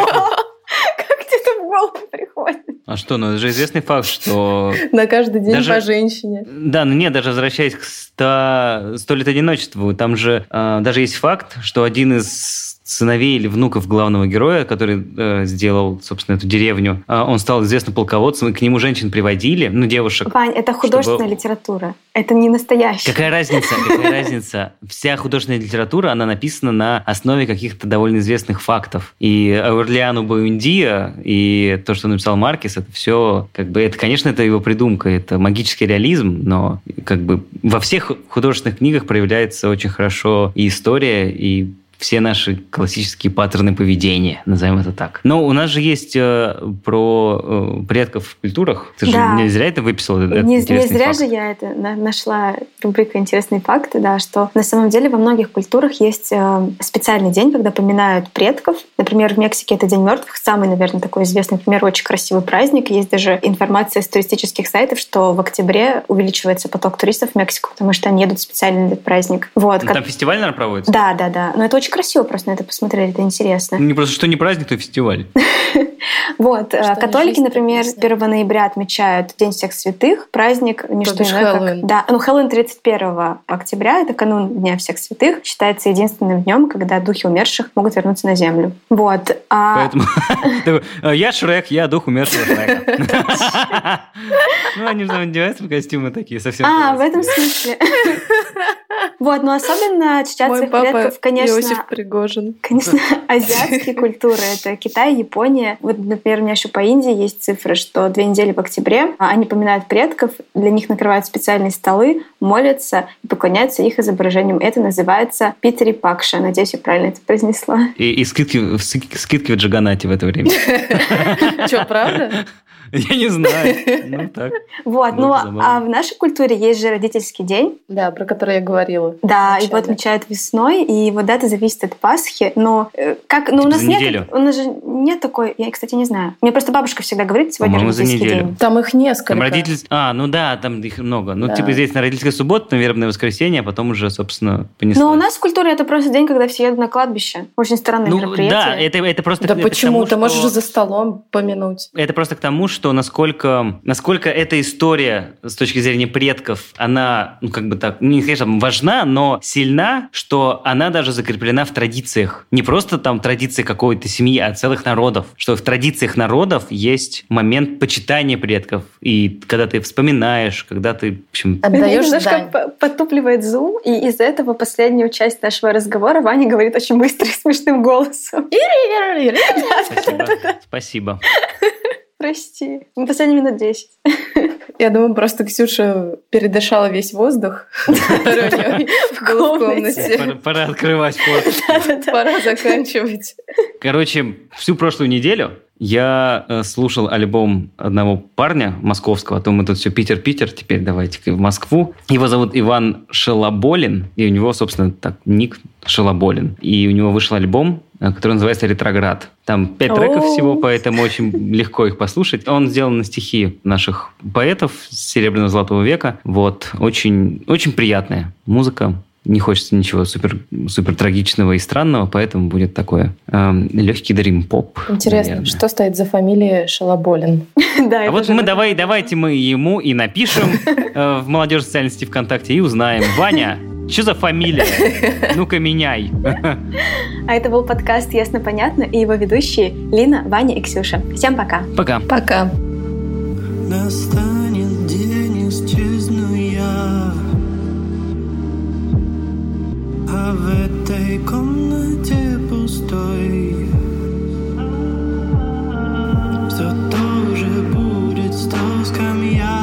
Как тебе это в голову приходит? А что, ну это же известный факт, что... На каждый день даже, по женщине. Да, ну нет, даже возвращаясь к 100, 100 лет одиночеству, там же э, даже есть факт, что один из сыновей или внуков главного героя, который э, сделал, собственно, эту деревню, э, он стал известным полководцем, и к нему женщин приводили, ну, девушек. Вань, это художественная чтобы... литература, это не настоящая. Какая разница, какая разница? Вся художественная литература, она написана на основе каких-то довольно известных фактов. И Аурлиану Буэндия, и то, что написал Маркис, это все, как бы, это, конечно, это его придумка, это магический реализм, но, как бы, во всех художественных книгах проявляется очень хорошо и история, и все наши классические паттерны поведения, назовем это так. Но у нас же есть э, про э, предков в культурах. Ты да. же не зря это выписала? Не, не зря факт. же я это нашла рубрика «Интересные факты», да, что на самом деле во многих культурах есть э, специальный день, когда поминают предков. Например, в Мексике это День мертвых, самый, наверное, такой известный, например, очень красивый праздник. Есть даже информация с туристических сайтов, что в октябре увеличивается поток туристов в Мексику, потому что они едут специально на этот праздник. Вот, ну, как... Там фестиваль, наверное, проводится? Да, да, да. Но это очень красиво просто на это посмотреть, это интересно. Не просто что не праздник, то фестиваль. Вот, э, Что католики, например, написана. 1 ноября отмечают День всех святых, праздник не что иное, как-. Да, ну Хэллоуин 31 октября, это канун Дня всех святых, считается единственным днем, когда духи умерших могут вернуться на землю. Вот. а- Поэтому «Э, я Шрек, я дух умершего Шрека. Ну, они же надеваются в костюмы такие совсем. А, в этом смысле. Вот, но особенно Мой своих папа предков, конечно, Иосиф Пригожин. Конечно, азиатские культуры. Это Китай, Япония. Вот, например, у меня еще по Индии есть цифры, что две недели в октябре а, они поминают предков, для них накрывают специальные столы, молятся и поклоняются их изображениям. Это называется Питери Пакша. Надеюсь, я правильно это произнесла. И, и скидки, скидки в Джаганате в это время. Что, правда? Я не знаю. Ну, так. Вот, ну Ну, а в нашей культуре есть же родительский день. Да, про который я говорила. Да, его отмечают весной, и вот дата зависит от Пасхи. Но э, как, ну у нас нет, у нас же нет такой, я, кстати, не знаю. Мне просто бабушка всегда говорит, сегодня По-моему, за родительский день. Там их несколько. Там родитель... А, ну да, там их много. Ну, типа здесь на родительская суббота, на вербное воскресенье, а потом уже, собственно, понеслась. Но у нас в культуре это просто день, когда все едут на кладбище. Очень странное Ну, мероприятие. да, это, это просто... Да это почему? Ты можешь же за столом помянуть. Это просто к тому, что насколько, насколько эта история с точки зрения предков, она, ну, как бы так, не конечно, важна, но сильна, что она даже закреплена в традициях. Не просто там традиции какой-то семьи, а целых народов. Что в традициях народов есть момент почитания предков. И когда ты вспоминаешь, когда ты, в общем... Отдаешь Немножко дань. по- потупливает зум, и из-за этого последнюю часть нашего разговора Ваня говорит очень быстро и смешным голосом. Спасибо. Спасибо. Прости. Ну, последние минут 10. Я думаю, просто Ксюша передышала весь воздух, который у нее был в комнате. Пора, пора открывать фото. Пора заканчивать. Короче, всю прошлую неделю я э, слушал альбом одного парня московского, а то мы тут все Питер-Питер, теперь давайте в Москву. Его зовут Иван Шалаболин, и у него, собственно, так ник Шалаболин. И у него вышел альбом, который называется «Ретроград». Там пять треков всего, поэтому очень легко их послушать. Он сделан на стихи наших поэтов Серебряного Золотого века. Вот, очень, очень приятная музыка. Не хочется ничего супер, супер трагичного и странного, поэтому будет такое эм, легкий дрим-поп. Интересно, наверное. что стоит за фамилией Шалаболин? Да, А вот же- мы давай, давайте мы ему и напишем э, в молодежной социальной сети ВКонтакте и узнаем. Ваня, что за фамилия? Ну-ка меняй. А это был подкаст «Ясно-понятно» и его ведущие Лина, Ваня и Ксюша. Всем пока. Пока. Пока. Настанет день, исчезну я А в этой комнате пустой Все тоже будет сто скамья